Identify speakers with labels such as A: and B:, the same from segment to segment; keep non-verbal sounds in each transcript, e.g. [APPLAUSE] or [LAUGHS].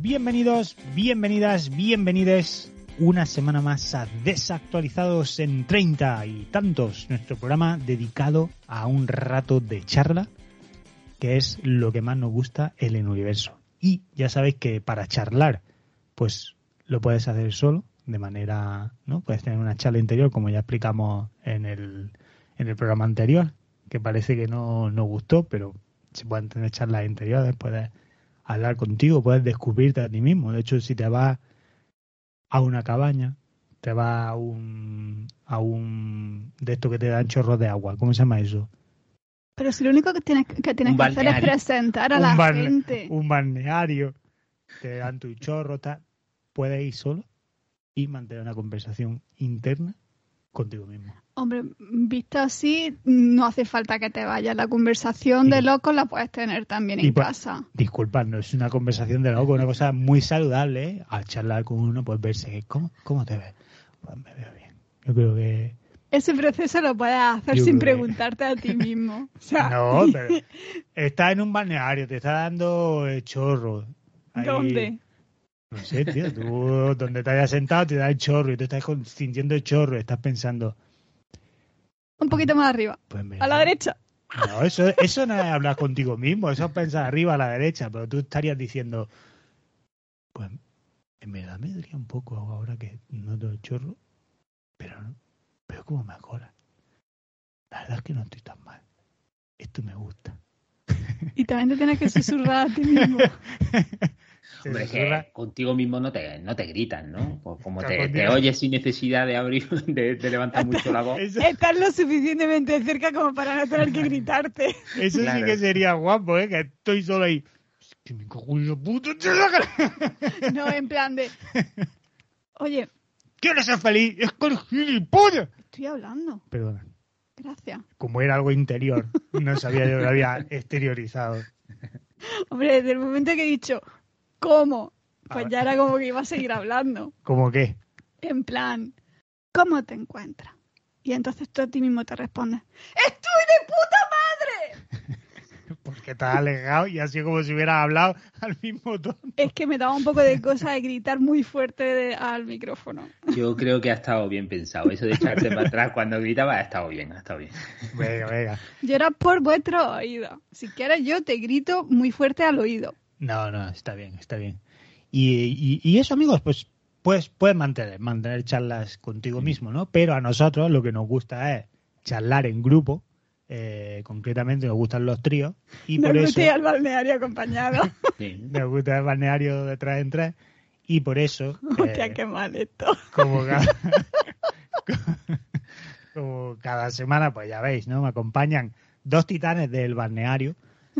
A: bienvenidos, bienvenidas, bienvenides una semana más a Desactualizados en 30 y tantos, nuestro programa dedicado a un rato de charla, que es lo que más nos gusta en el universo. Y ya sabéis que para charlar, pues lo puedes hacer solo, de manera, ¿no? Puedes tener una charla interior, como ya explicamos en el, en el programa anterior, que parece que no nos gustó, pero se pueden tener charlas interiores, hablar contigo, puedes descubrirte a ti mismo. De hecho, si te vas a una cabaña, te vas a un, a un de esto que te dan chorros de agua, ¿cómo se llama eso?
B: Pero si lo único que tienes que, tienes
C: Un
B: que hacer es presentar a
A: un,
B: la gente.
A: un balneario, te dan tu chorro, tal. puedes ir solo y mantener una conversación interna contigo mismo.
B: Hombre, visto así, no hace falta que te vayas. La conversación de
A: Y-
B: locos la puedes tener también
A: y
B: en
A: pues-
B: casa.
A: Disculpad, no es una conversación de loco, una cosa muy saludable, ¿eh? Al charlar con uno, pues verse, ¿cómo, cómo te ves? Pues me veo bien. Yo creo que
B: Ese proceso lo puedes hacer
A: Yo
B: sin preguntarte a ti mismo. [LAUGHS] O sea,
A: No, pero [LAUGHS] estás en un balneario, te está dando el chorro. Ahí-
B: ¿Dónde?
A: No sé, tío, tú donde te hayas sentado te da el chorro y tú estás sintiendo el chorro y estás pensando,
B: Un poquito más arriba.
A: pues
B: A la derecha.
A: No, eso, eso no es hablar contigo mismo, eso es pensar arriba a la derecha, pero tú estarías diciendo, pues en verdad me daría un poco ahora que noto el chorro, pero no, pero como mejora. La verdad es que no estoy tan mal. Esto me gusta.
B: Y también te tienes que susurrar a ti mismo. [LAUGHS]
A: Se
C: Hombre, es que contigo mismo no te, no te gritan, ¿no? Pues como te, te oyes sin necesidad de abrir, [LAUGHS] de, de levantar mucho la voz.
A: Eso,
B: Estás lo suficientemente cerca como para no tener que [LAUGHS] gritarte.
A: eso sí que sería guapo, ¿eh? Que estoy solo ahí. Es que me cago en la puta, tío, la [LAUGHS] cara.
B: No, en plan de. Oye,
A: ¿Quieres ser feliz? Es con gilipollas.
B: estoy hablando.
A: Perdona.
B: Gracias.
A: como era algo interior, no sabía yo que lo había exteriorizado.
B: Hombre, desde el momento que he dicho, ¿cómo? Pues ya era como que iba a seguir hablando. [LAUGHS]
A: ¿Cómo qué?
B: En plan, ¿cómo te encuentras? Y entonces tú a ti mismo te respondes, ¡Estoy de puta madre! [LAUGHS]
A: Porque estás alejado y así como si hubieras hablado al mismo tono.
B: Es que me daba un poco de cosa de gritar muy fuerte de- al micrófono.
C: Yo creo que ha estado bien pensado. Eso de echarse para atrás cuando gritaba ha estado bien, ha estado bien.
A: Venga, venga.
B: Yo era por vuestro oído. Si quieres yo te grito muy fuerte al oído.
A: No, no, está bien, está bien. Y, y- y eso, amigos, pues, pues puedes mantener, mantener charlas contigo mismo, ¿no? Pero a nosotros lo que nos gusta es charlar en grupo. eh, concretamente nos gustan los tríos. Y
B: No
A: por
B: me
A: eso...
B: al balneario acompañado. [LAUGHS]
C: Sí.
A: Nos gusta el balneario de tres en tres. Y por eso... [LAUGHS]
B: Hostia,
A: eh,
B: qué mal esto.
A: como [LAUGHS] cada, como cada semana, pues ya veis, ¿no? Me acompañan dos titanes del balneario.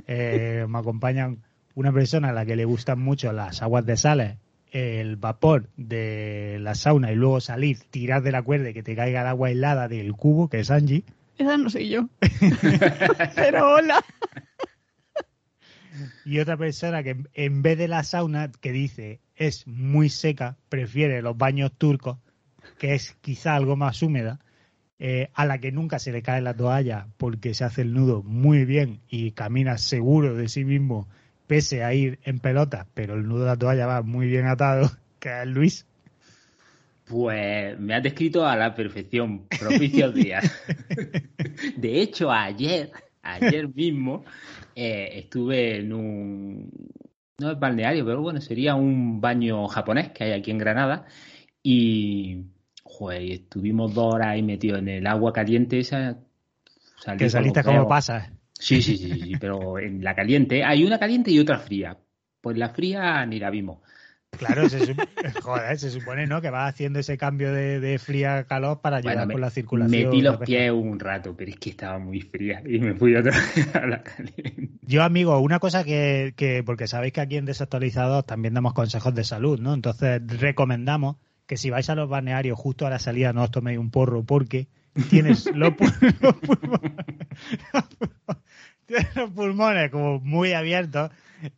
A: Eh, me acompañan una persona a la que le gustan mucho las aguas de sales, el vapor de la sauna y luego salir, tirar de la cuerda y que te caiga el agua helada del cubo, que es Angie.
B: Esa no soy yo. [LAUGHS] Pero hola.
A: Y otra persona que en vez de la sauna, que dice es muy seca, prefiere los baños turcos, que es quizá algo más húmeda, eh, a la que nunca se le cae la toalla porque se hace el nudo muy bien y camina seguro de sí mismo, pese a ir en pelota, pero el nudo de la toalla va muy bien atado, [LAUGHS] que es Luis.
C: Pues me has descrito a la perfección, propicios días. [LAUGHS] De hecho, ayer, ayer mismo, eh, estuve en un, no es balneario, pero bueno, sería un baño japonés que hay aquí en Granada. Y Joder, estuvimos dos horas ahí metidos en el agua caliente esa.
A: Que saliste como
C: dedos. Sí, sí, sí, sí, pero en la caliente. Hay una caliente y otra fría. Pues la fría ni la vimos.
A: Claro, se, sup- [LAUGHS] joder, se supone, ¿no? Que vas haciendo ese cambio de, de fría a calor para ayudar
C: Bueno,
A: con la circulación.
C: Metí los pies un rato, pero es que estaba muy fría y me fui otra vez [LAUGHS] a la caliente.
A: Yo, amigo, una cosa que, que, porque sabéis que aquí en Desactualizados también damos consejos de salud, ¿no? Entonces, recomendamos que si vais a los balnearios justo a la salida no os toméis un porro porque tienes los, pu- [LAUGHS] los pulmones, [LAUGHS] los pulmones como muy abiertos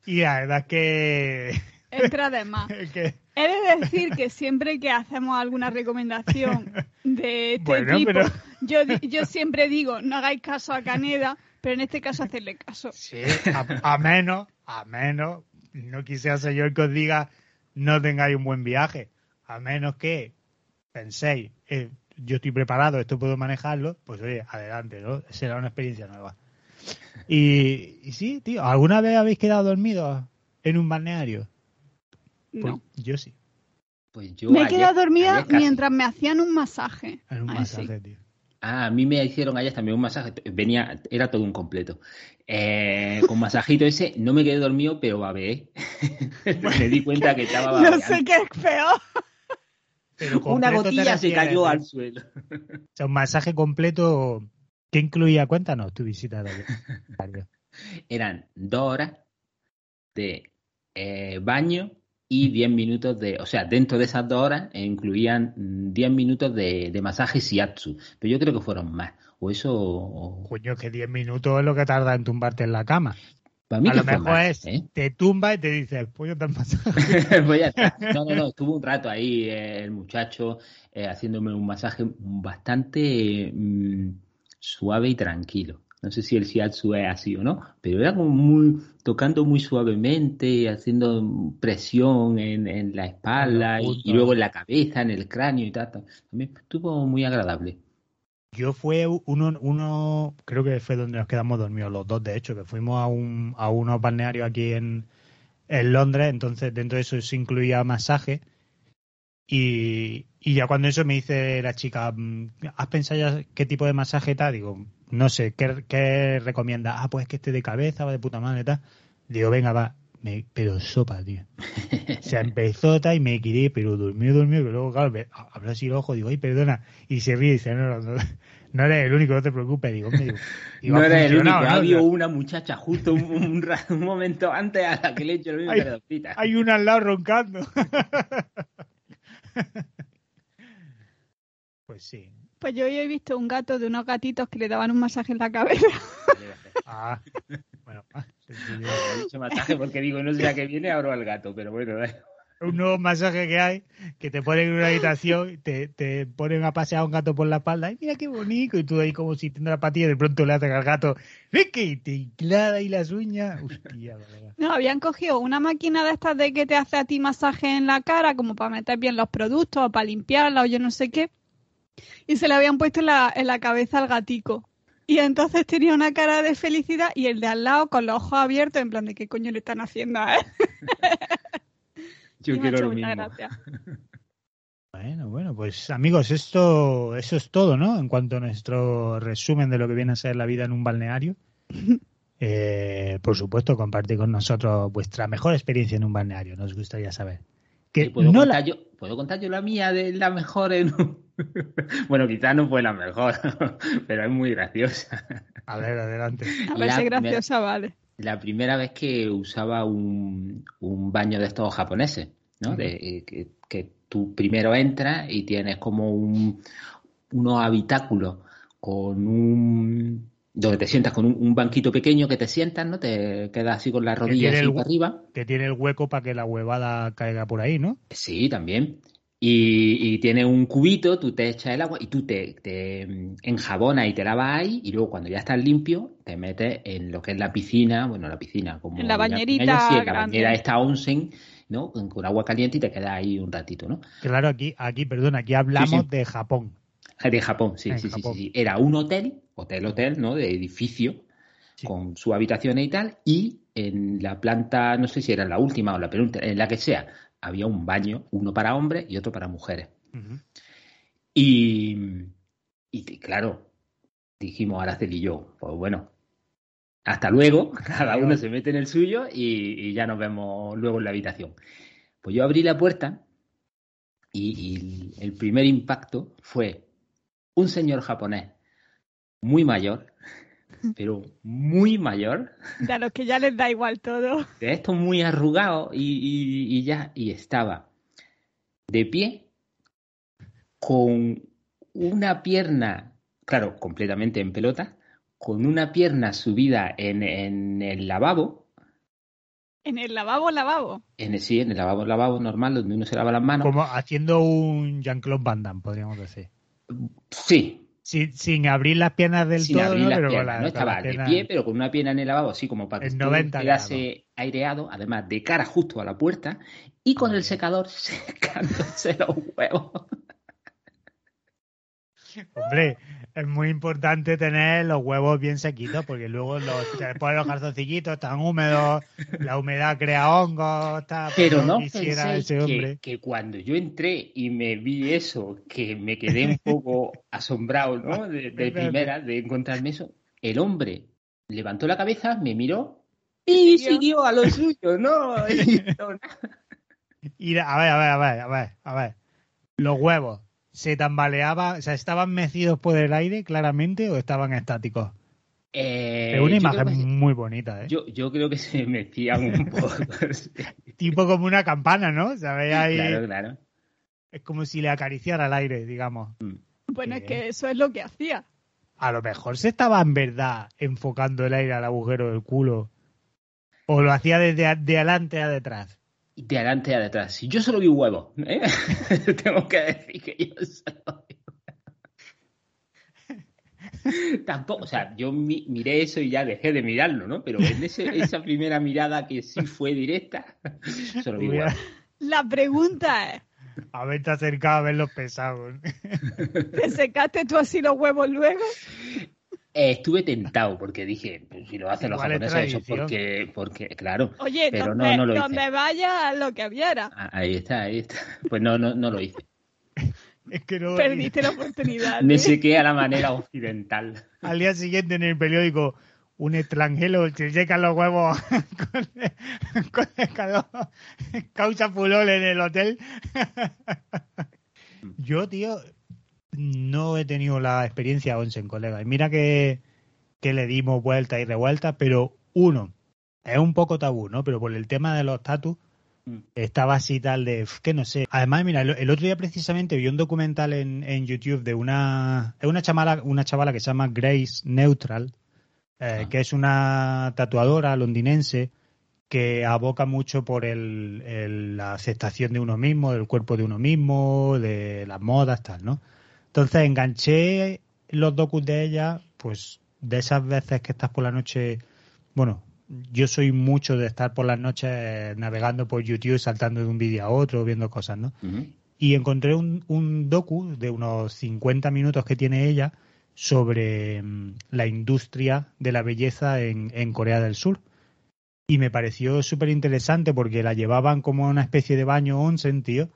A: y la verdad es que, [LAUGHS]
B: Entra de más.
A: que
B: He de decir que siempre que hacemos alguna recomendación de este
A: Bueno,
B: tipo,
A: pero-
B: yo, yo siempre digo, no hagáis caso a Caneda, pero en este caso hacerle caso.
A: Sí, a, a menos, a menos, no quisiera ser yo el que os diga no tengáis un buen viaje, a menos que penséis, eh, yo estoy preparado, esto puedo manejarlo, pues oye, adelante, ¿no? Será una experiencia nueva. Y, y sí, tío, ¿alguna vez habéis quedado dormidos en un balneario? Pues
B: No.
A: yo sí,
C: Pues yo
B: Me he quedado dormida mientras me hacían un masaje.
A: en un
B: Ay, sí.
A: masaje, tío.
C: Ah, a mí me hicieron ayer también un masaje. Venía, era todo un completo. Eh, con masajito ese, no me quedé dormido, pero babeé. [LAUGHS] me di cuenta que estaba [LAUGHS]
B: No
C: babeando.
B: sé qué es peor.
A: Pero [LAUGHS]
C: Una gotilla se cayó al suelo.
A: O sea, un masaje completo, ¿qué incluía? Cuéntanos tu visita. [LAUGHS]
C: Eran dos horas de eh, baño y 10 minutos de, o sea, dentro de esas dos horas incluían mm, 10 minutos de, de masaje shiatsu, pero yo creo que fueron más. O eso, o-
A: Coño, que 10 minutos es lo que tarda en tumbarte en la cama.
C: Para mí
A: a lo mejor
C: más,
A: es,
C: ¿eh?
A: te tumba y te dice, el pollo te han pasado. [LAUGHS]
C: Pues ya está. [LAUGHS] No, no, no, estuvo un rato ahí eh, el muchacho eh, haciéndome un masaje bastante mm, suave y tranquilo. No sé si el shiatsu es así o no, pero era como muy tocando muy suavemente, haciendo presión en, en la espalda y, y luego en la cabeza, en el cráneo y tal. También estuvo muy agradable.
A: Yo fue uno, uno, creo que fue donde nos quedamos dormidos los dos, de hecho, que fuimos a, un, a unos balnearios aquí en, en Londres, entonces dentro de eso se incluía masaje. Y, y ya cuando eso me dice la chica, mm, ¿has pensado ya qué tipo de masaje tal? Digo, no sé, ¿qué, qué recomienda? Ah, pues que esté de cabeza, va de puta madre tal. Digo, venga, va. Me- pero sopa, tío. Se empezó tal y me quedé, pero durmió, durmió, que luego, claro, me abro así el ojo, digo, ay, perdona. Y se ríe y dice, no, no, no, no eres el único, no te preocupes. Digo, digo, [LAUGHS]
C: no era el único,
A: funcionado,
C: ha
A: ¿no?
C: habido una muchacha justo un, un momento antes a la que le he hecho lo mismo
A: Ay,
C: que la doctrina.
A: Hay una al lado roncando. [LAUGHS] pues sí.
B: Pues yo he visto un gato de unos gatitos que le daban un masaje en la cabeza. [LAUGHS]
A: Ah, bueno, ah,
C: hecho [LAUGHS] masaje porque digo, no sé a qué viene, abro al gato, pero bueno,
A: un nuevo masaje que hay, que te ponen en una habitación, y te, te ponen a pasear a un gato por la espalda, y mira qué bonito, y tú ahí como si tendrá la patilla, y de pronto le hacen al gato, ¡Ricky! Y te clava ahí las uñas. Hostia, la verdad.
B: No, habían cogido una máquina de estas de que te hace a ti masaje en la cara, como para meter bien los productos o para limpiarla o yo no sé qué. Y se le habían puesto en la, en la cabeza al gatico. Y entonces tenía una cara de felicidad y el de al lado con los ojos abiertos en plan de qué coño le están haciendo a él. [LAUGHS]
C: Yo
B: Y
C: quiero lo mismo.
B: gracia. [LAUGHS]
A: Bueno, bueno, pues amigos, esto, eso es todo, ¿no? En cuanto a nuestro resumen de lo que viene a ser la vida en un balneario. [LAUGHS] Eh, por supuesto, compartir con nosotros vuestra mejor experiencia en un balneario, nos gustaría saber. Que
C: ¿Puedo,
A: no
C: contar
A: la-
C: yo, ¿Puedo contar yo la mía de la mejor en un- [LAUGHS] bueno, quizás no fue la mejor, [LAUGHS] pero es muy graciosa.
A: A ver, adelante.
B: A ver
C: La-
B: si graciosa vale.
C: La primera vez que usaba un, un baño de estos japoneses, ¿no? De, eh, que, que tú primero entras y tienes como un, unos habitáculos con un... donde te sientas con un, un banquito pequeño que te sientas, ¿no? Te quedas así con las rodillas
A: tiene
C: así
A: el
C: para
A: hu-
C: arriba.
A: Que tiene el hueco para que la huevada caiga por ahí, ¿no?
C: Sí, también. Y, y tiene un cubito, tú te echas el agua y tú te, te mm, enjabonas y te lavas ahí y luego cuando ya estás limpio te metes en lo que es la piscina, bueno, la piscina como...
B: En la bañerita
C: ellos, sí, en la bañera esta onsen, ¿no? Con, con agua caliente y te quedas ahí un ratito, ¿no?
A: Claro, aquí, aquí, perdón, aquí hablamos
C: Sí, sí.
A: de Japón.
C: De Japón, sí, sí, sí,
A: Japón.
C: sí, sí. Era un hotel, hotel, hotel, ¿no? De edificio
A: Sí.
C: con su habitación y tal y en la planta, no sé si era la última o la penúltima, en la que sea, había un baño, uno para hombres y otro para mujeres. Y, y claro, dijimos Araceli y yo, pues bueno, hasta luego, [LAUGHS] cada uno se mete en el suyo y, y ya nos vemos luego en la habitación. Pues yo abrí la puerta y, y el primer impacto fue un señor japonés muy mayor, [LAUGHS] pero muy mayor,
B: De a los que ya les da igual todo. [LAUGHS]
C: de estos muy arrugados y, y- y ya, y estaba de pie con una pierna, claro, completamente en pelota, con una pierna subida en, en el lavabo,
B: En el lavabo, lavabo.
C: en el, sí, en el lavabo, lavabo normal, donde uno se lava las manos.
A: Como haciendo un Jean-Claude Van Damme, podríamos decir.
C: Sí,
A: Sin, sin abrir las piernas del
C: sin
A: todo,
C: abrir
A: ¿no?
C: las
A: pero
C: piernas,
A: la,
C: ¿no? Estaba
A: la
C: de pie, pero con una pierna en el lavabo, así como para que
A: En
C: todo
A: 90
C: quedase aireado, además de cara justo a la puerta, y con el secador [LAUGHS] secándose los huevos.
A: Hombre, es muy importante tener los huevos bien sequitos porque luego los, después los calzoncillitos están húmedos, la humedad crea hongos, está,
C: Pero
A: pues,
C: no
A: quisiera
C: penséis
A: ese hombre.
C: que, que cuando yo entré y me vi eso, que me quedé un poco asombrado, ¿no? De, primera, de encontrarme eso, el hombre levantó la cabeza, me miró y
B: Siguió.
C: a lo suyo, ¿no? [LAUGHS] [LAUGHS] Y
A: a ver, a ver, a ver, a ver, a ver. Los huevos, ¿se tambaleaban, o sea, estaban mecidos por el aire claramente o estaban estáticos?
C: eh,
A: es una imagen
C: que-
A: muy bonita, ¿eh?
C: Yo, yo creo que se [LAUGHS] mecían un poco.
A: Tipo como una campana, ¿no? ¿Sabéis? Ahí
C: claro, claro.
A: es como si le acariciara el aire, digamos.
B: Bueno, es que eso es lo que hacía.
A: A lo mejor se estaba en verdad enfocando el aire al agujero del culo. O lo hacía desde de adelante a detrás.
C: Y de adelante a detrás. Si yo solo vi huevos, ¿eh? [LAUGHS] tengo que decir que yo solo vi huevos. Tampoco, o sea, yo mi- miré eso y ya dejé de mirarlo, ¿no? Pero en ese- esa primera mirada que sí fue directa, solo vi huevos.
B: La pregunta es,
A: Haberte acercado a ver los pesados.
B: ¿te secaste tú así los huevos luego?
C: Eh, estuve tentado porque dije, pues, si lo hacen los japoneses, eso porque, porque, claro.
B: Oye,
C: Pero no,
B: donde,
C: no lo hice.
B: donde vaya, lo que viera.
C: Ah, Ahí está, ahí está. Pues no, no, no lo hice. [LAUGHS]
A: Es que no.
B: Perdiste la oportunidad. [LAUGHS]
C: Me
B: ¿eh?
C: sequé a la manera occidental.
A: Al día siguiente en el periódico, un extranjero se seca los huevos [LAUGHS] con, con el calor. Causa furor en el hotel. Yo, tío, no he tenido la experiencia onsen, colega. Y mira que, que le dimos vueltas y revueltas, pero uno, es un poco tabú, ¿no? Pero por el tema de los tatus,
C: Mm.
A: estaba así tal de, que no sé. Además, mira, el, el otro día precisamente vi un documental en, en YouTube de una, es una chavala, una chavala que se llama Grace Neutral, eh,
C: Ah.
A: que es una tatuadora londinense que aboca mucho por el, el- la aceptación de uno mismo, del cuerpo de uno mismo, de las modas, tal, ¿no? Entonces enganché los docus de ella, pues de esas veces que estás por la noche, bueno, yo soy mucho de estar por las noches navegando por YouTube, saltando de un vídeo a otro, viendo cosas, ¿no? Y encontré un, un docu de unos 50 minutos que tiene ella sobre mm, la industria de la belleza en, en Corea del Sur. Y me pareció súper interesante porque la llevaban como una especie de baño onsen, tío,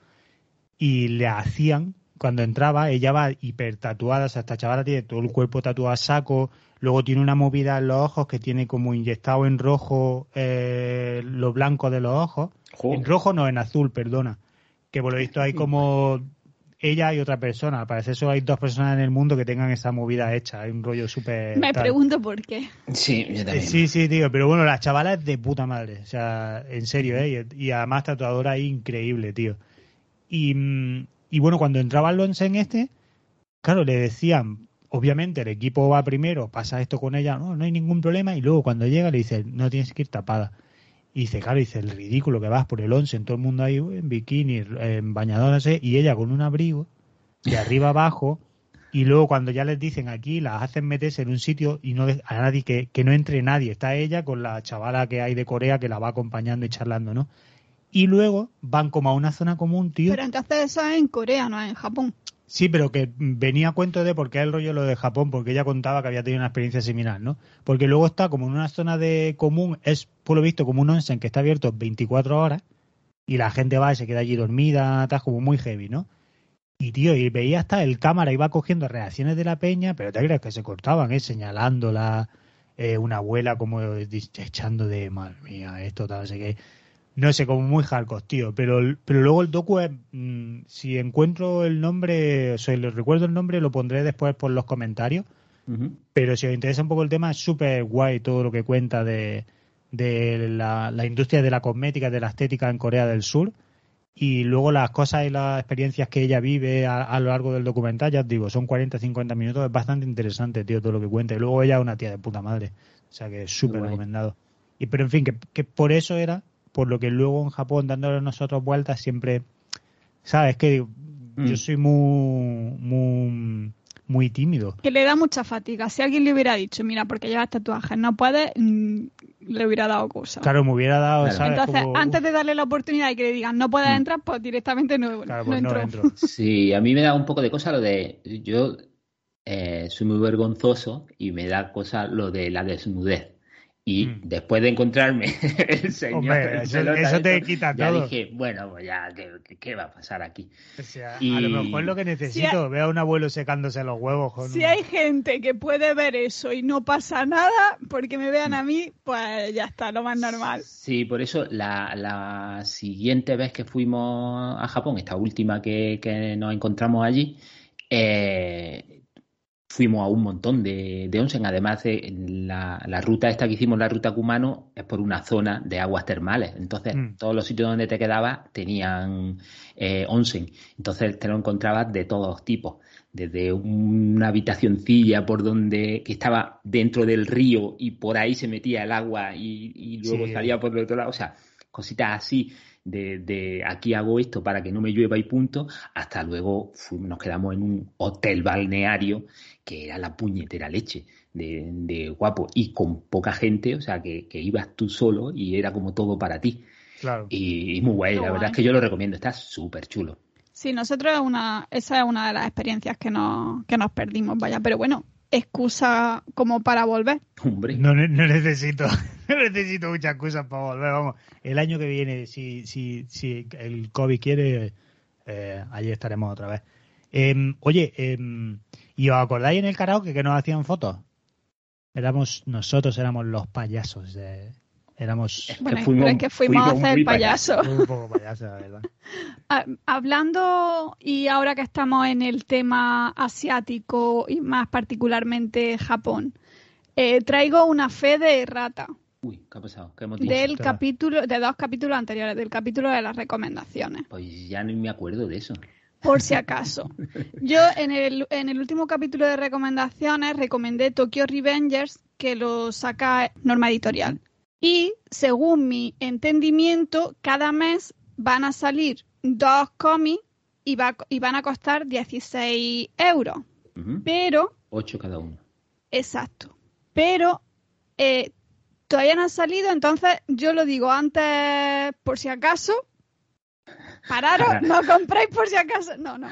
A: y le hacían, cuando entraba, ella va hiper tatuada, o sea, esta chavala tiene todo el cuerpo tatuado a saco, luego tiene una movida en los ojos que tiene como inyectado en rojo eh, lo blanco de los ojos.
C: Jo.
A: En rojo no, en azul, perdona. Que por lo visto hay como ella y otra persona. Al parecer solo hay dos personas en el mundo que tengan esa movida hecha. Hay un rollo súper...
B: Me
A: tal.
B: pregunto por qué.
C: Sí, yo también.
A: Sí, sí, tío. Pero bueno, la chavala es de puta madre. O sea, en serio, ¿eh? Y, y además tatuadora increíble, tío. Y, mm, y bueno, cuando entraba al onsen este, claro, le decían, obviamente el equipo va primero, pasa esto con ella, no, no hay ningún problema. Y luego cuando llega le dice, no tienes que ir tapada. Y dice, claro, dice, el ridículo que vas por el onsen, todo el mundo ahí en bikini, en bañador, no sé, y ella con un abrigo, de arriba abajo, y luego cuando ya les dicen aquí, las hacen meterse en un sitio y no a nadie, que, que no entre nadie. Está ella con la chavala que hay de Corea que la va acompañando y charlando, ¿no? Y luego van como a una zona común, tío.
B: Pero entonces eso es en Corea, no es en Japón.
A: Sí, pero que venía a cuento de por qué el rollo lo de Japón, porque ella contaba que había tenido una experiencia similar, ¿no? Porque luego está como en una zona de común, es por lo visto como un onsen que está abierto 24 horas y la gente va y se queda allí dormida, está como muy heavy, ¿no? Y tío, y veía hasta el cámara, iba cogiendo reacciones de la peña, pero te crees que se cortaban, ¿eh? Señalándola, eh, una abuela como echando de, madre mía, esto, tal, sé qué. No sé, como muy hardcore, tío. Pero, pero luego el docu es, mm, si encuentro el nombre, o sea, le recuerdo el nombre, lo pondré después por los comentarios. Pero si os interesa un poco el tema, es súper guay todo lo que cuenta de, de la, la industria de la cosmética, de la estética en Corea del Sur. Y luego las cosas y las experiencias que ella vive a, a lo largo del documental, ya os digo, son 40-50 minutos, es bastante interesante, tío, todo lo que cuenta. Y luego ella es una tía de puta madre, o sea que es súper recomendado. Y pero en fin, que, que por eso era, por lo que luego en Japón, dándole nosotros vueltas, siempre, ¿sabes? Que
C: Mm.
A: yo soy muy, muy, muy tímido.
B: Que le da mucha fatiga. Si alguien le hubiera dicho, mira, porque llevas tatuajes, no puedes, mm, le hubiera dado cosa.
A: Claro, me hubiera dado,
C: Claro.
A: ¿sabes?
B: Entonces,
A: Como-
B: antes de darle la oportunidad y que le digan, no puedes
C: Mm.
B: entrar, pues directamente no,
A: Claro,
B: no
A: pues no entro. [LAUGHS]
C: Sí, a mí me da un poco de cosa lo de. Yo eh, soy muy vergonzoso y me da cosa lo de la desnudez. Y
A: Mm.
C: después de encontrarme [LAUGHS] el señor.
A: Hombre, eso-
C: pelota
A: eso te
C: esto,
A: quita
C: ya
A: todo.
C: dije, bueno, pues ya, ¿qué, qué- va a pasar aquí?
A: O sea,
C: Y-
A: A lo mejor es lo que necesito, veo a un abuelo secándose los huevos. Con
B: Si hay gente que puede ver eso y no pasa nada, porque me vean a mí, pues ya está, lo más normal.
C: Sí, por eso la, la siguiente vez que fuimos a Japón, esta última que, que nos encontramos allí, eh, fuimos a un montón de, de onsen. Además, de la, la ruta esta que hicimos, la ruta Kumano, es por una zona de aguas termales. Entonces,
A: Mm.
C: todos los sitios donde te quedabas tenían eh, onsen. Entonces, te lo encontrabas de todos tipos. Desde una habitacioncilla por donde que estaba dentro del río y por ahí se metía el agua y, y luego
A: Sí.
C: salía por el otro lado. O sea, cositas así. De, de aquí hago esto para que no me llueva y punto, hasta luego nos quedamos en un hotel balneario que era la puñetera leche de, de guapo y con poca gente, o sea, que, que ibas tú solo y era como todo para ti.
A: Claro.
C: Y, y muy guay,
B: Qué
C: la verdad es que yo lo recomiendo, está súper chulo.
B: Sí, nosotros una, esa es una de las experiencias que nos, que nos perdimos, vaya, pero bueno, excusa como para volver.
C: Hombre,
A: No, no necesito, [LAUGHS] no necesito muchas excusas para volver. Vamos, el año que viene, si, si, si el COVID quiere, eh, allí estaremos otra vez. Em, oye, em, ¿y os acordáis en el karaoke que nos hacían fotos? Éramos, nosotros éramos los payasos. De, éramos
B: Bueno,
C: que fuimos-
B: es que fuimos, a
C: fuimos
B: hacer payaso.
A: un poco payasos, la verdad. [LAUGHS]
B: Ah, Hablando, y ahora que estamos en el tema asiático y más particularmente Japón, eh, traigo una fe de rata
C: uy, ¿qué ha pasado? ¿Qué hemos dicho?
B: del capítulo, de dos capítulos anteriores, del capítulo de las recomendaciones,
C: Pues ya ni me acuerdo de eso.
B: Por si acaso. Yo en el, en el último capítulo de recomendaciones recomendé Tokyo Revengers, que lo saca Norma Editorial. Y según mi entendimiento, cada mes van a salir dos cómics y, va- y van a costar 16 euros. Pero,
C: Ocho cada uno.
B: exacto, pero eh, todavía no han salido, entonces yo lo digo antes por si acaso. Pararos, no compréis por si acaso. No, no.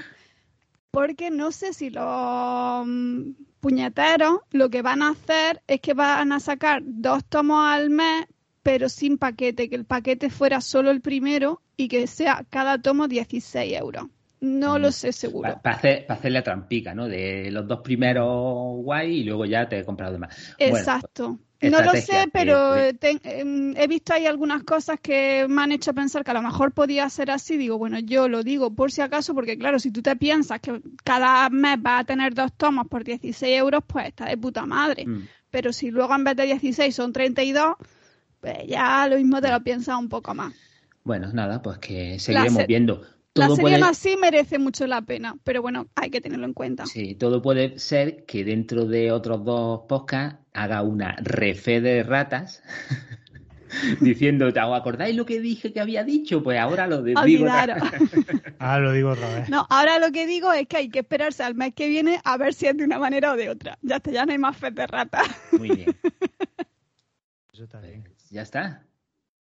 B: Porque no sé si los mm, puñeteros lo que van a hacer es que van a sacar dos tomos al mes, pero sin paquete, que el paquete fuera solo el primero y que sea cada tomo 16 euros. No lo sé seguro.
C: Para hacer, pa hacer la trampica, ¿no? De los dos primeros guay y luego ya te compras los demás. Bueno,
B: Exacto. No lo sé, pero
C: que-
B: em, he visto ahí algunas cosas que me han hecho pensar que a lo mejor podía ser así. Digo, bueno, yo lo digo por si acaso, porque claro, si tú te piensas que cada mes vas a tener dos tomos por 16 euros, pues está de puta madre.
C: Mm.
B: Pero si luego en vez de 16 son 32, pues ya lo mismo te lo piensas un poco más.
C: Bueno, nada, pues que seguiremos
B: se-
C: viendo.
B: La serie
C: puede,
B: más sí merece mucho la pena, pero bueno, hay que tenerlo en cuenta.
C: sí, todo puede ser que dentro de otros dos podcasts haga una refe de ratas [LAUGHS] diciendo, ¿os acordáis lo que dije que había dicho? Pues ahora lo de- [LAUGHS] digo. [LAUGHS]
A: Ahora lo digo otra vez.
B: No, ahora lo que digo es que hay que esperarse al mes que viene a ver si es de una manera o de otra. Ya está, ya no hay más fe de rata.
C: Muy bien,
A: Eso está bien.
C: pues ya está.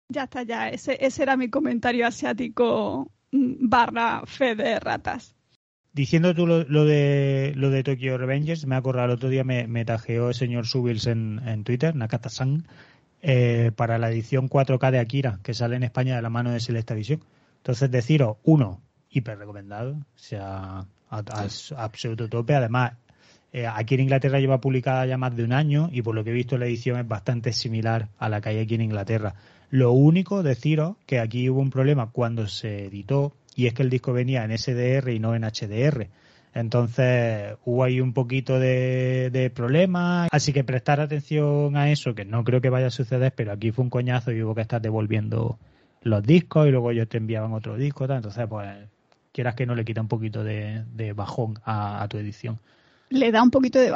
B: Ya está, ya. Ese, ese era mi comentario asiático barra fe de ratas.
A: Diciendo tú lo, lo de lo de Tokyo Revengers, me he acordado el otro día me, me tajeó el señor Subils en, en Twitter, Nakata-san, eh, para la edición 4K de Akira, que sale en España de la mano de Selecta Visión. Entonces deciros, uno, hiper recomendado. O sea, a, a- a absoluto tope. Además, eh, aquí en Inglaterra lleva publicada ya más de un año y por lo que he visto la edición es bastante similar a la que hay aquí en Inglaterra. Lo único, deciros que aquí hubo un problema cuando se editó y es que el disco venía en SDR y no en HDR. Entonces hubo ahí un poquito de, de problema, así que prestar atención a eso, que no creo que vaya a suceder, pero aquí fue un coñazo y hubo que estar devolviendo los discos y luego ellos te enviaban otro disco, tal. entonces pues quieras que no le quita un poquito de, de bajón a, a tu edición.
B: Le da un poquito de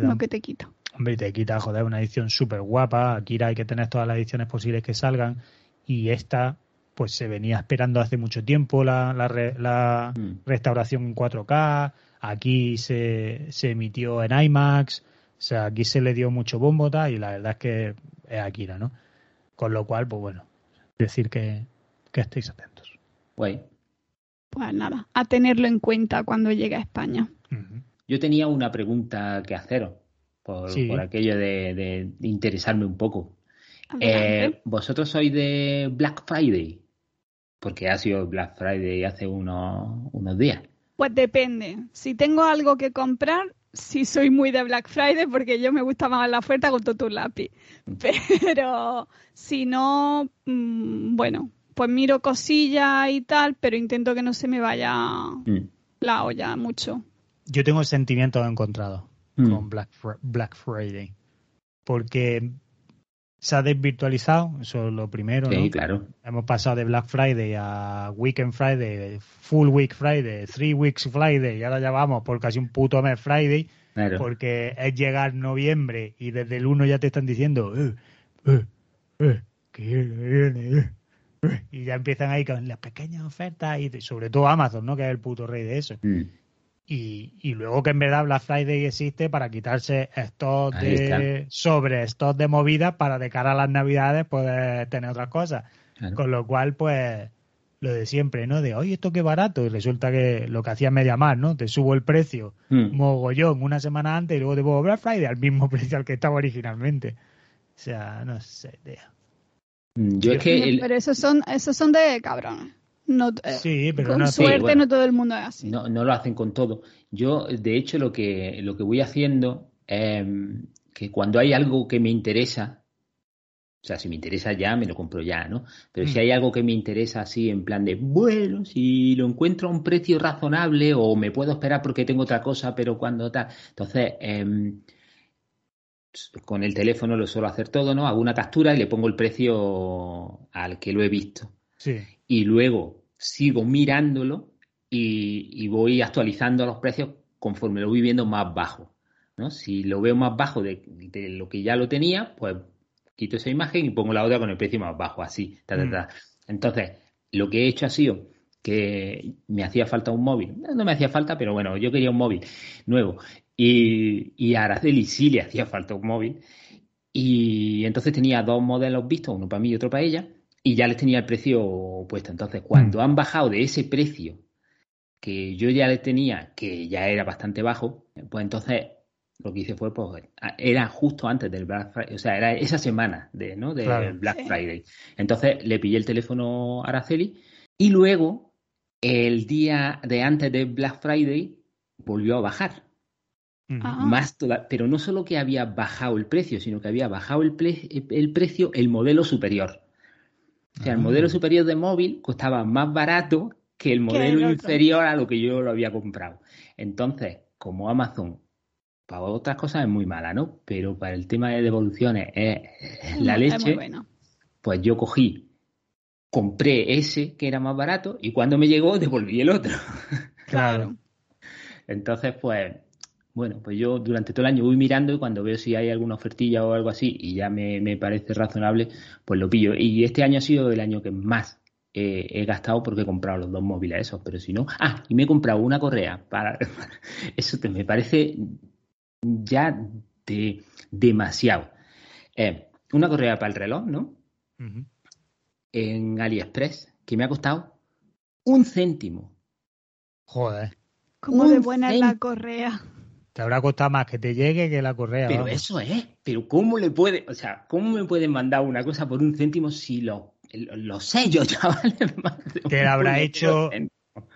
A: da
B: lo
A: un-
B: que te quita.
A: Hombre, y te quita, joder, una edición súper guapa. Aquí hay que tener todas las ediciones posibles que salgan. Y esta, pues se venía esperando hace mucho tiempo la, la, re- la
C: Mm.
A: restauración en 4K. Aquí se, se emitió en IMAX. O sea, aquí se le dio mucho bombo tal, y la verdad es que es Akira, ¿no? Con lo cual, pues bueno, decir que, que estéis atentos.
C: Guay.
B: Pues nada, a tenerlo en cuenta cuando llegue a España.
C: Yo tenía una pregunta que haceros, por,
A: Sí.
C: por aquello de, de interesarme un poco. Eh, ¿Vosotros sois de Black Friday? Porque ha sido Black Friday hace unos, unos días.
B: Pues depende. Si tengo algo que comprar, sí soy muy de Black Friday porque yo me gusta más la oferta con todo tu lápiz. Pero si no, mm, bueno, pues miro cosillas y tal, pero intento que no se me vaya
C: Mm.
B: la olla mucho.
A: Yo tengo sentimientos encontrados
C: Mm.
A: con Black, Black Friday. Porque se ha desvirtualizado, eso es lo primero,
C: Sí,
A: ¿no?
C: claro.
A: Hemos pasado de Black Friday a Weekend Friday, Full Week Friday, Three Weeks Friday, y ahora ya vamos por casi un puto mes Friday,
C: claro.
A: porque es llegar noviembre y desde el 1 ya te están diciendo, eh, que viene, eh, eh", y ya empiezan ahí con las pequeñas ofertas, y sobre todo Amazon, ¿no? Que es el puto rey de eso.
C: Mm.
A: Y, y luego que en verdad Black Friday existe para quitarse estos
C: Ahí
A: de sobre estos de movidas para de cara a las navidades poder tener otras cosas.
C: Claro.
A: Con lo cual, pues, lo de siempre, ¿no? De, oye, esto qué barato. Y resulta que lo que hacía media más, ¿no? Te subo el precio
C: Mm.
A: mogollón una semana antes y luego te pongo Black Friday al mismo [LAUGHS] precio al que estaba originalmente. O sea, no sé, tío.
C: Yo es que el-
B: Pero esos son, esos son de cabrones. No, eh,
A: Sí, pero
B: con
A: no
C: Sí,
B: suerte
C: bueno.
B: no todo el mundo es así.
C: no, no lo hacen con todo. Yo, de hecho, lo que, lo que voy haciendo es que cuando hay algo que me interesa, o sea, si me interesa ya, me lo compro ya, ¿no? Pero si
A: Mm.
C: hay algo que me interesa así, en plan de, bueno, si lo encuentro a un precio razonable o me puedo esperar porque tengo otra cosa, pero cuando tal. Entonces, em, con el teléfono lo suelo hacer todo, ¿no? Hago una captura y le pongo el precio al que lo he visto
A: Sí.
C: Y luego sigo mirándolo y, y voy actualizando los precios conforme lo voy viendo más bajo. ¿no? Si lo veo más bajo de, de lo que ya lo tenía, pues quito esa imagen y pongo la otra con el precio más bajo, así. ta, ta,
A: Mm.
C: ta. Entonces, lo que he hecho ha sido que me hacía falta un móvil. No, no me hacía falta, pero bueno, yo quería un móvil nuevo. Y, y a Araceli sí le hacía falta un móvil. Y entonces tenía dos modelos vistos, uno para mí y otro para ella, y ya les tenía el precio puesto. Entonces, cuando han bajado de ese precio que yo ya les tenía, que ya era bastante bajo, pues entonces lo que hice fue, pues, era justo antes del Black Friday, o sea, era esa semana de, ¿no? de
A: Claro.
C: Black. Friday. Entonces le pillé el teléfono a Araceli y luego, el día de antes de Black Friday, volvió a bajar.
B: Ah.
C: Más toda- pero no solo que había bajado el precio, sino que había bajado el, pre- el precio el modelo superior. O sea, el
A: Ah.
C: modelo superior de móvil costaba más barato que el modelo inferior a lo que yo lo había comprado. Entonces, como Amazon para otras cosas es muy mala, ¿no? Pero para el tema de devoluciones es la
B: Es muy
C: leche.
B: bueno.
C: Pues yo cogí, compré ese que era más barato y cuando me llegó devolví el otro.
A: Claro. [LAUGHS]
C: Entonces, pues, bueno, pues yo durante todo el año voy mirando y cuando veo si hay alguna ofertilla o algo así y ya me, me parece razonable, pues lo pillo. Y este año ha sido el año que más eh, he gastado porque he comprado los dos móviles esos, pero si no... Ah, y me he comprado una correa para... [LAUGHS] Eso te, me parece ya de demasiado. Eh, una correa para el reloj, ¿no? En AliExpress, que me ha costado un céntimo.
A: Joder.
B: Como
C: Un
B: de buena es la correa.
A: Te habrá costado más que te llegue que la correa.
C: Pero
A: vamos.
C: eso es, pero ¿cómo le puede, o sea, cómo me pueden mandar una cosa por un céntimo si lo- los sellos, [LAUGHS] chavales? más de
A: Te
C: un
A: la habrá [LAUGHS] hecho-?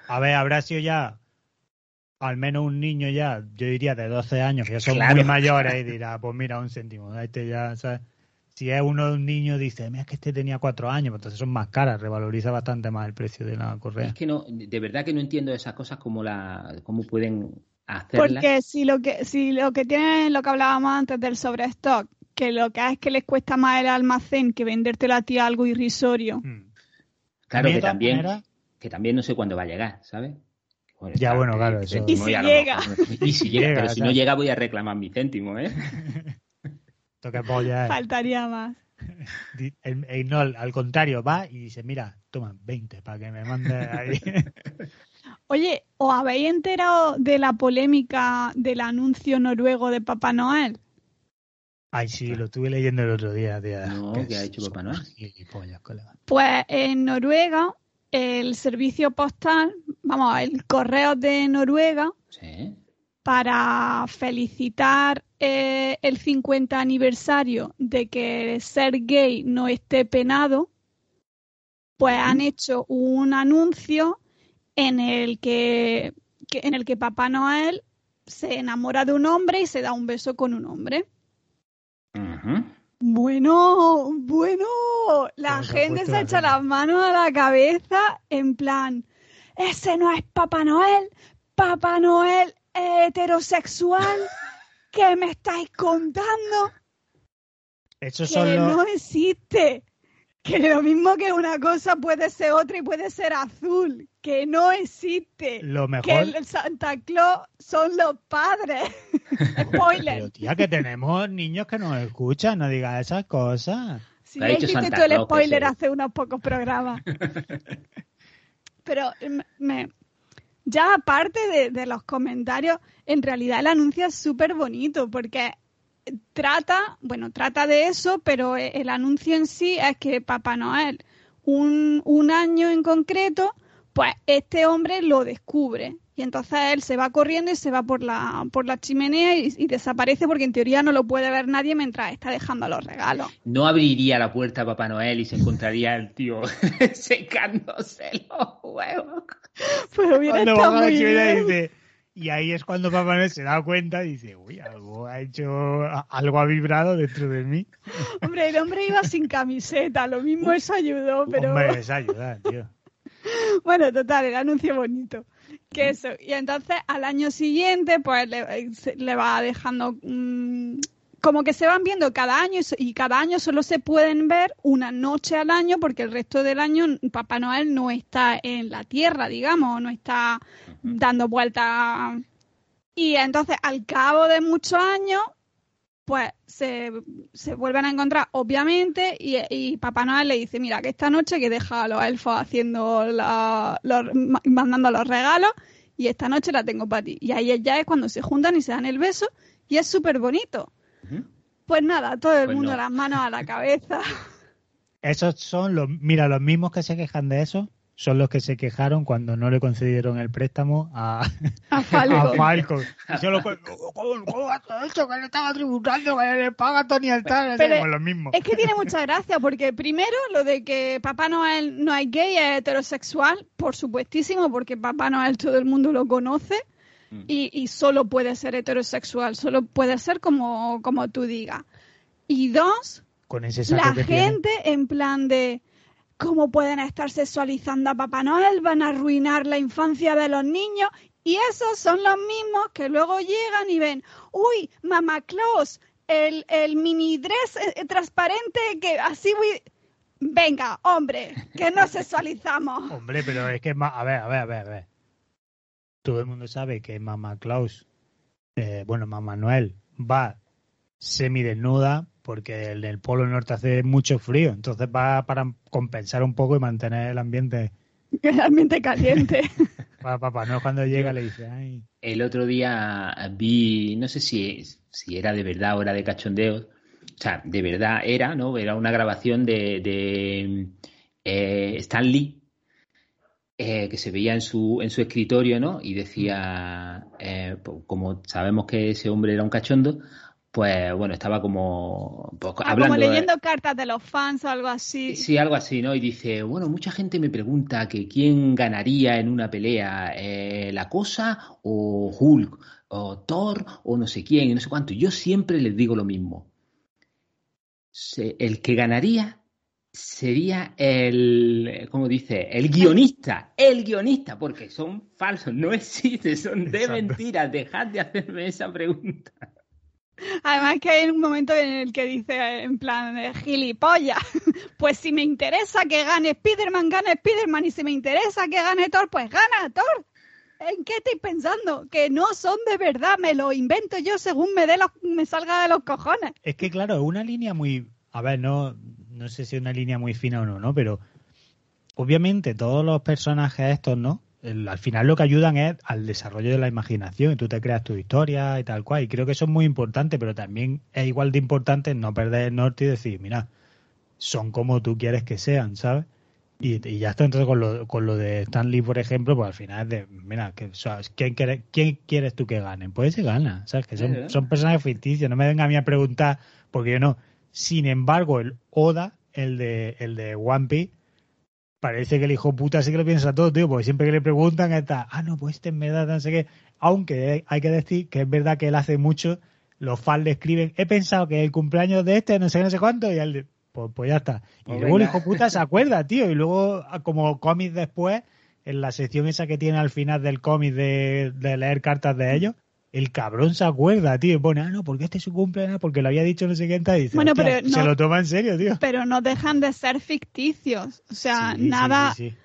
A: A ver, habrá sido ya al menos un niño ya, yo diría de 12 años, que ya son
C: Claro.
A: muy mayores, y dirá, pues mira, un céntimo. Este ya, ¿sabes? Si es uno de un niño, dice, mira, es que este tenía cuatro años, pues entonces son más caras, revaloriza bastante más el precio de la correa.
C: Es que no, de verdad que no entiendo esas cosas como la, cómo pueden
B: Porque si lo que si lo que tienen, lo que hablábamos antes del sobrestock, que lo que es que les cuesta más el almacén que vendértelo a ti a algo irrisorio.
A: Mm.
C: Claro que también, que también no sé cuándo va a llegar, ¿sabes? Bueno,
A: Ya,
C: está,
A: bueno, claro, eso-
C: céntimo
B: Y si llega.
C: mejor- Y si llega,
A: Llega,
C: pero si no llega voy a reclamar mi céntimo, ¿eh? [LAUGHS]
A: que polla.
B: Faltaría más. [LAUGHS]
A: El- el- no, al contrario, va y dice, mira, toma 20 para que me mande ahí. [LAUGHS]
B: Oye, ¿os habéis enterado de la polémica del anuncio noruego de Papá Noel?
A: Ay, sí, lo estuve leyendo el otro día. tía.
C: No,
A: Que
C: ¿qué ha hecho Papá Noel?
B: Pues en Noruega, el servicio postal, vamos, el correo de Noruega,
C: Sí.
B: para felicitar eh, el 50 aniversario de que ser gay no esté penado, pues han hecho un anuncio en el que, que- en el que Papá Noel se enamora de un hombre y se da un beso con un hombre. Bueno, bueno, la
A: ¿Cómo se ha
B: gente se
A: la
B: echa las manos a la cabeza en plan, ese no es Papá Noel, Papá Noel es heterosexual, ¿qué me estáis contando?
A: Esos
B: Que
A: son los...
B: no existe, que lo mismo que una cosa puede ser otra y puede ser azul, que no existe,
A: Lo
B: que
A: mejor,
B: el Santa Claus son los padres. [LAUGHS] Spoiler.
A: pero tía, que tenemos niños que nos escuchan, no digas esas cosas.
B: Sí, ya hiciste
C: Santa
B: tú el
C: Claus, que
B: spoiler hace unos pocos programas. [LAUGHS] Pero me- me- ya aparte de, de los comentarios, en realidad el anuncio es súper bonito porque trata, bueno, trata de eso, pero e- el anuncio en sí es que Papá Noel, un, un año en concreto, pues este hombre lo descubre. Y entonces él se va corriendo y se va por la, por la chimenea y, y desaparece porque en teoría no lo puede ver nadie mientras está dejando los regalos.
C: No abriría la puerta a Papá Noel y se encontraría el tío [LAUGHS] secándose los huevos.
B: Pues hubiera estado muy bien.
A: Y ahí es cuando Papá Noel se da cuenta y dice, uy, algo ha hecho, algo ha vibrado dentro de mí. [LAUGHS]
B: Hombre, el hombre iba sin camiseta, lo mismo eso ayudó, pero
A: Hombre, esa ayuda, tío. [LAUGHS]
B: bueno, total, el anuncio bonito. Que eso, y entonces al año siguiente, pues le va dejando mm, como que se van viendo cada año y cada año solo se pueden ver una noche al año porque el resto del año Papá Noel no está en la tierra, digamos, no está dando vueltas. Y entonces al cabo de muchos años, pues se, se vuelven a encontrar, obviamente, y, y Papá Noel le dice, mira, que esta noche que deja a los elfos haciendo la- los- ma- mandando los regalos, y esta noche la tengo para ti. Y ahí ya es cuando se juntan y se dan el beso, y es súper bonito. Pues nada, todo el
C: Pues
B: mundo
C: no.
B: las manos a la [LAUGHS] cabeza.
A: Esos son los, mira, los mismos que se quejan de eso son los que se quejaron cuando no le concedieron el préstamo a,
B: A [LAUGHS]
A: a
B: Falcon.
A: Falcon. Y solo con- [LAUGHS] ¿Cómo, cómo has hecho que le estaba tributando, que le paga a Tony Altar?
B: Pero-
A: lo mismo.
B: Es que tiene mucha gracia, porque primero lo de que Papá Noel no es gay, es heterosexual, por supuestísimo, porque Papá Noel todo el mundo lo conoce
C: Mm.
B: y, y solo puede ser heterosexual, solo puede ser como, como tú digas. Y dos,
A: Con ese saco
B: la
A: tiene.
B: gente en plan de cómo pueden estar sexualizando a Papá Noel, van a arruinar la infancia de los niños. Y esos son los mismos que luego llegan y ven, uy, Mamá Claus, el, el mini dress eh, transparente que así voy... Venga, hombre, que no [LAUGHS] sexualizamos.
A: Hombre, pero es que, ma- a ver, a ver, a ver, a ver. Todo el mundo sabe que Mamá Claus, eh, bueno, Mamá Noel, va semidesnuda porque en el Polo Norte hace mucho frío. Entonces va para compensar un poco y mantener el ambiente. [LAUGHS]
B: Realmente caliente. [LAUGHS]
A: Para Papá Noel cuando llega le dice, ay,
C: El otro día vi, no sé si, si era de verdad o era de cachondeo, o sea, de verdad era, ¿no? Era una grabación de, de eh, Stan Lee, eh, que se veía en su, en su escritorio, ¿no? Y decía, eh, po- como sabemos que ese hombre era un cachondo, pues bueno, estaba como, pues,
B: Ah,
C: hablando.
B: como
C: de-
B: leyendo cartas de los fans o algo así.
C: Sí, algo así, ¿no? Y dice, bueno, mucha gente me pregunta que quién ganaría en una pelea, eh, la cosa o Hulk, o Thor, o no sé quién, y no sé cuánto. Yo siempre les digo lo mismo. Se- El que ganaría sería el, ¿cómo dice? El guionista, el guionista, porque son falsos, no existen, son de
A: Exacto.
C: mentiras. Dejad de hacerme esa pregunta.
B: Además que hay un momento en el que dice en plan de gilipollas, [LAUGHS] pues si me interesa que gane Spiderman, gana Spiderman y si me interesa que gane Thor, pues gana Thor. ¿En qué estoy pensando? Que no son de verdad, me lo invento yo según me dé los, me salga de los cojones.
A: Es que, claro, es una línea muy. A ver, no, no sé si es una línea muy fina o no, ¿no? Pero obviamente todos los personajes estos, ¿no? El- al final lo que ayudan es al desarrollo de la imaginación y tú te creas tu historia y tal cual. Y creo que eso es muy importante, pero también es igual de importante no perder el norte y decir, mira, son como tú quieres que sean, ¿sabes? Y, y ya está entonces con lo, con lo de Stanley, por ejemplo, pues al final es de, mira, que, o sea, ¿quién, quiere- ¿quién quieres tú que gane? Pues ese gana, ¿sabes? Que son,
C: ¿eh?
A: son personajes ficticios, no me venga a mí a preguntar, porque yo no. Sin embargo, el Oda, el de, el de One Piece, parece que el hijo puta sí que lo piensa todo, tío, porque siempre que le preguntan está, ah, no, pues este en verdad, no sé qué. Aunque hay que decir que es verdad que él hace mucho, los fans le escriben, he pensado que el cumpleaños de este, no sé qué, no sé cuánto, y él, pues, pues ya está. Y
C: Pues
A: luego el hijo puta se acuerda, tío, y luego, ah, como cómics después, en la sección esa que tiene al final del cómic de, de leer cartas de ellos, el cabrón se acuerda, tío, y pone, ah, no, porque este es su cumpleaños, porque lo había dicho no sé qué, y dice,
B: Bueno,
A: "Hostia,
B: pero
A: se
B: no-
A: lo toma en serio, tío.
B: Pero no dejan de ser ficticios. O sea,
A: Sí,
B: nada,
A: sí, sí.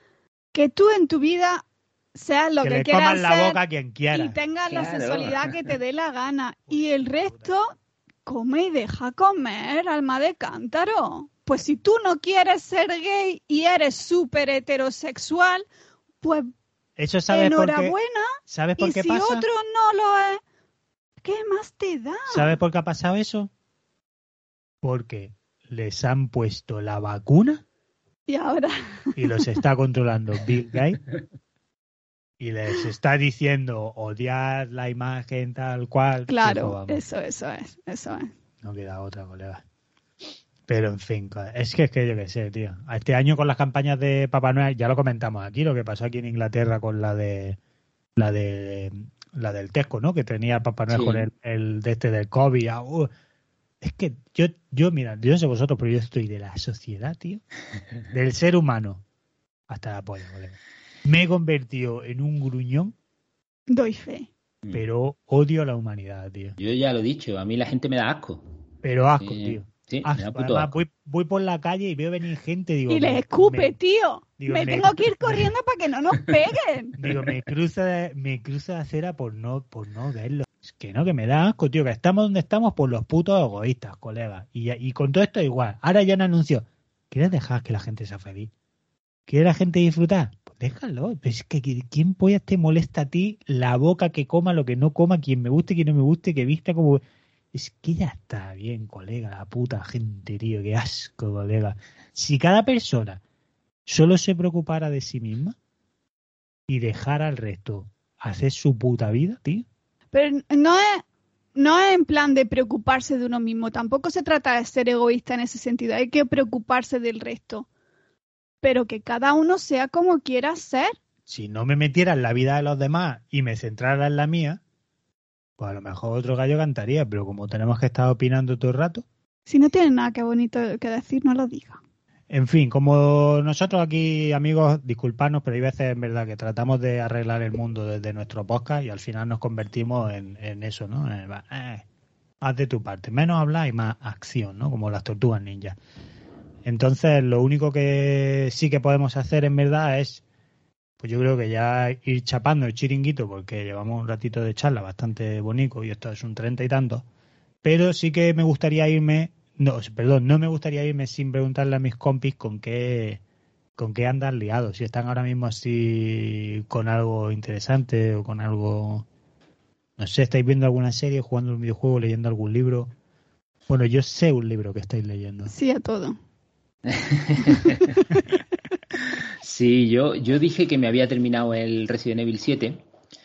B: que tú en tu vida seas lo
A: que,
B: que,
A: le
B: quieras
A: coman la
B: ser
A: boca a quien quiera.
B: y tengas la sensualidad que te dé la gana. [LAUGHS] Y el resto, come y deja comer, alma de cántaro. Pues si tú no quieres ser gay y eres súper heterosexual, pues
A: Eso sabes por qué,
B: enhorabuena.
A: ¿sabes por
B: Y
A: qué
B: si
A: pasa?
B: otro no lo es, ¿qué más te da?
A: ¿Sabes por qué ha pasado eso? Porque les han puesto la vacuna
B: Y ahora,
A: y los [LAUGHS] está controlando Bill Gates y les está diciendo odiar la imagen tal cual.
B: claro, eso, eso es, eso es.
A: No queda otra, colega. Pero en fin, es que es que yo qué sé, tío. A Este año con las campañas de Papá Noel, ya lo comentamos aquí, lo que pasó aquí en Inglaterra con la de la de la del Tesco, ¿no? Que tenía Papá Noel
C: Sí.
A: con el, el de este del COVID. ah, uh. Es que yo, yo, mira, yo no sé vosotros, pero yo estoy de la sociedad, tío. Del ser humano. Hasta la polla, colega. Me he convertido en un gruñón,
B: Doy fe.
A: pero odio a la humanidad, tío.
C: Yo ya lo he dicho, a mí la gente me da asco.
A: Pero asco,
C: Sí,
A: tío.
C: Sí, me
A: Asco.
C: da puto
A: Además,
C: asco.
A: voy, voy por la calle y veo venir gente, digo.
B: y les escupe,
A: me-
B: tío.
A: digo,
B: me
A: me-
B: tengo que ir corriendo para que no nos [LAUGHS] peguen.
A: Digo, me cruza, me cruza la acera por no, por no verlo. Es que no, que me da asco, tío, que estamos donde estamos por los putos egoístas, colega. Y, y con todo esto igual. Ahora ya no anuncio. ¿Quieres dejar que la gente sea feliz? ¿Quiere la gente disfrutar? Pues déjalo. Pero es que ¿quién pollas te molesta a ti la boca que coma, lo que no coma, quien me guste, quien no me guste, que vista como... Es que ya está bien, colega, la puta gente, tío, qué asco, colega. Si cada persona solo se preocupara de sí misma y dejara al resto hacer su puta vida, tío.
B: Pero no es, no es en plan de preocuparse de uno mismo. Tampoco se trata de ser egoísta en ese sentido. Hay que preocuparse del resto. Pero que cada uno sea como quiera ser.
A: Si no me metiera en la vida de los demás y me centrara en la mía, pues a lo mejor otro gallo cantaría, pero como tenemos que estar opinando todo el rato.
B: Si no tiene nada que bonito que decir, no lo diga.
A: En fin, como nosotros aquí, amigos, disculparnos, pero hay veces en verdad que tratamos de arreglar el mundo desde nuestro podcast y al final nos convertimos en, en eso, ¿no? En, eh, haz de tu parte, menos hablar y más acción, ¿no? Como las tortugas ninjas. Entonces, lo único que sí que podemos hacer en verdad es, pues yo creo que ya ir chapando el chiringuito, porque llevamos un ratito de charla bastante bonito y esto es un treinta y tanto. Pero sí que me gustaría irme, no, perdón, no me gustaría irme sin preguntarle a mis compis con qué, con qué andan liados, si están ahora mismo así con algo interesante o con algo, no sé, estáis viendo alguna serie, jugando un videojuego, leyendo algún libro. Bueno, yo sé un libro que estáis leyendo.
B: Sí a todo. [LAUGHS]
C: Sí, yo, yo dije que me había terminado el Resident Evil 7,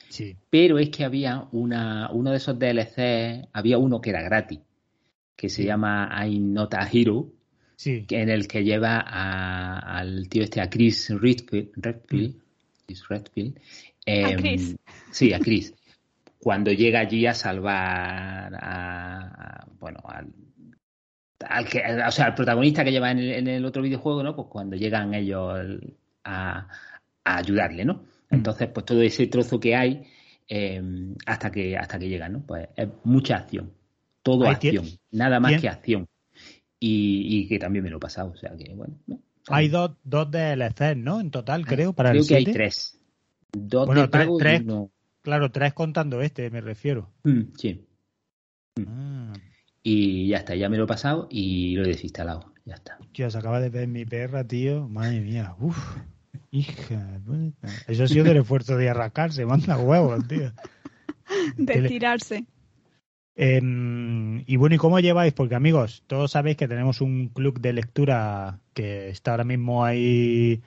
A: Sí.
C: pero es que había una, uno de esos DLC, había uno que era gratis. que se llama I'm Not a Hero,
A: Sí.
C: que- en el que lleva a- al tío este, a Chris Redfield, Redfield, Chris Redfield, em,
B: Chris.
C: Sí, a Chris. Cuando llega allí a salvar a, a- bueno, al, al que, o sea, al protagonista que lleva en el, en el otro videojuego, ¿no? Pues cuando llegan ellos el- a, a ayudarle, ¿no? Entonces, pues todo ese trozo que hay em, hasta que hasta que llegan, ¿no? Pues es mucha acción, todo
A: Ahí
C: acción, nada más que acción. Y, y que también me lo he pasado, o sea que bueno. ¿no?
A: Hay dos, dos DLCs, ¿no? En total, creo, para
C: Creo
A: el
C: que hay
A: 7.
C: tres. Dos
A: Bueno,
C: de
A: tres-
C: pago y
A: tres.
C: uno-
A: Claro, tres contando este, me refiero.
C: Mm, sí.
A: Ah,
C: Y ya está, ya me lo he pasado y lo he desinstalado. Ya está.
A: tío, se acaba de ver mi perra, tío. Madre mía. Uf. [LAUGHS] Hija. puta. Eso ha sido del esfuerzo de arrancarse. Manda huevos, tío.
B: De tirarse.
A: Em, y bueno, ¿y cómo lleváis? Porque amigos, todos sabéis que tenemos un club de lectura que está ahora mismo ahí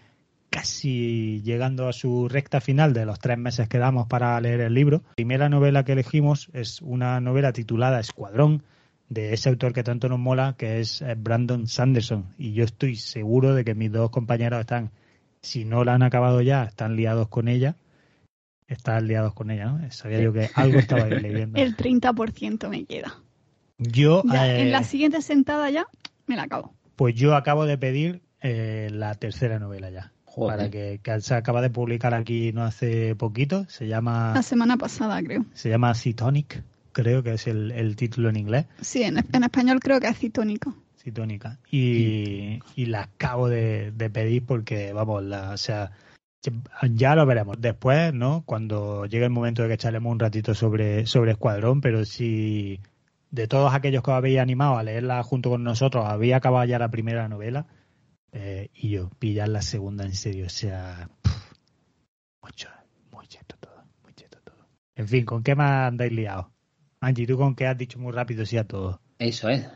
A: casi llegando a su recta final de los tres meses que damos para leer el libro. La primera novela que elegimos es una novela titulada Escuadrón, de ese autor que tanto nos mola, que es eh, Brandon Sanderson. Y yo estoy seguro de que mis dos compañeros están, si no la han acabado ya, están liados con ella. Están liados con ella, ¿no? Sabía yo que algo estaba ahí leyendo.
B: El 30% me queda.
A: Yo,
B: Ya,
A: eh,
B: En la siguiente sentada ya me la acabo.
A: Pues yo acabo de pedir eh, la tercera novela ya.
C: Joder.
A: Para que, que se acaba de publicar aquí no hace poquito. Se llama
B: La semana pasada, creo.
A: se llama Citonic, creo que es el, el título en inglés.
B: Sí, en, en español creo que es citónico.
A: Citónica. Y, y la acabo de, de pedir porque, vamos, la, o sea, ya lo veremos después, ¿no? Cuando llegue el momento de que echaremos un ratito sobre, sobre Escuadrón, pero si de todos aquellos que os habéis animado a leerla junto con nosotros, había acabado ya la primera novela, eh, y yo, pillar la segunda en serio, o sea, pff, mucho, muy cheto todo, muy cheto todo. En fin, ¿con qué más andáis liados? Angie, ¿tú con qué has dicho muy rápido sí a todo?
C: Eso es.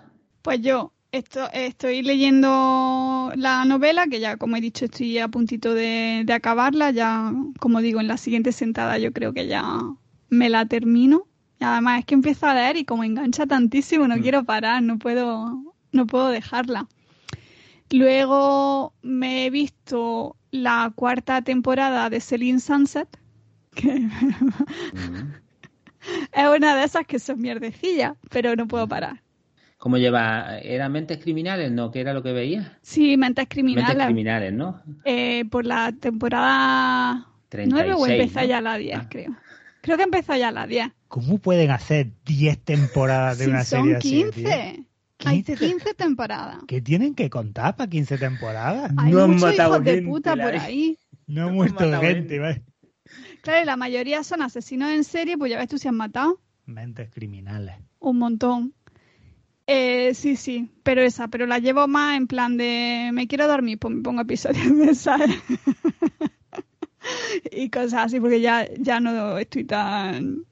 B: Pues yo esto, estoy leyendo la novela, que ya como he dicho estoy a puntito de, de acabarla, ya como digo, en la siguiente sentada yo creo que ya me la termino. Y además es que empiezo a leer y como engancha tantísimo, no
C: Mm.
B: quiero parar, no puedo, no puedo dejarla. Luego me he visto la cuarta temporada de Selling Sunset, que [LAUGHS]
C: Mm.
B: Es una de esas que son mierdecillas, pero no puedo parar.
C: ¿Cómo lleva? ¿Eran mentes criminales? ¿No? ¿Qué era lo que veías?
B: Sí, mentes criminales.
C: Mentes criminales, ¿no?
B: Eh, por la temporada
C: 36,
B: 9 o empezó
C: ¿no?
B: ya la 10,
C: Ah.
B: creo. Creo que empezó ya la 10.
A: ¿Cómo pueden hacer 10 temporadas de
B: Sí,
A: una
B: son
A: serie así?
B: 15.
A: tío?
B: Hay
A: 15 te-
B: 15 temporadas.
A: ¿Qué tienen que contar para 15 temporadas?
B: Hay
C: No han
B: muchos
C: matado
B: hijos de puta por ahí.
A: No ha muerto gente. ¿vale?
B: Claro, y la mayoría son asesinos en serie, pues ya ves tú si han matado.
A: Mentes criminales.
B: Un montón. Eh, sí, sí, pero esa, pero la llevo más en plan de me quiero dormir, pues me pongo episodios de esa. [LAUGHS] y cosas así, porque ya, ya no estoy tan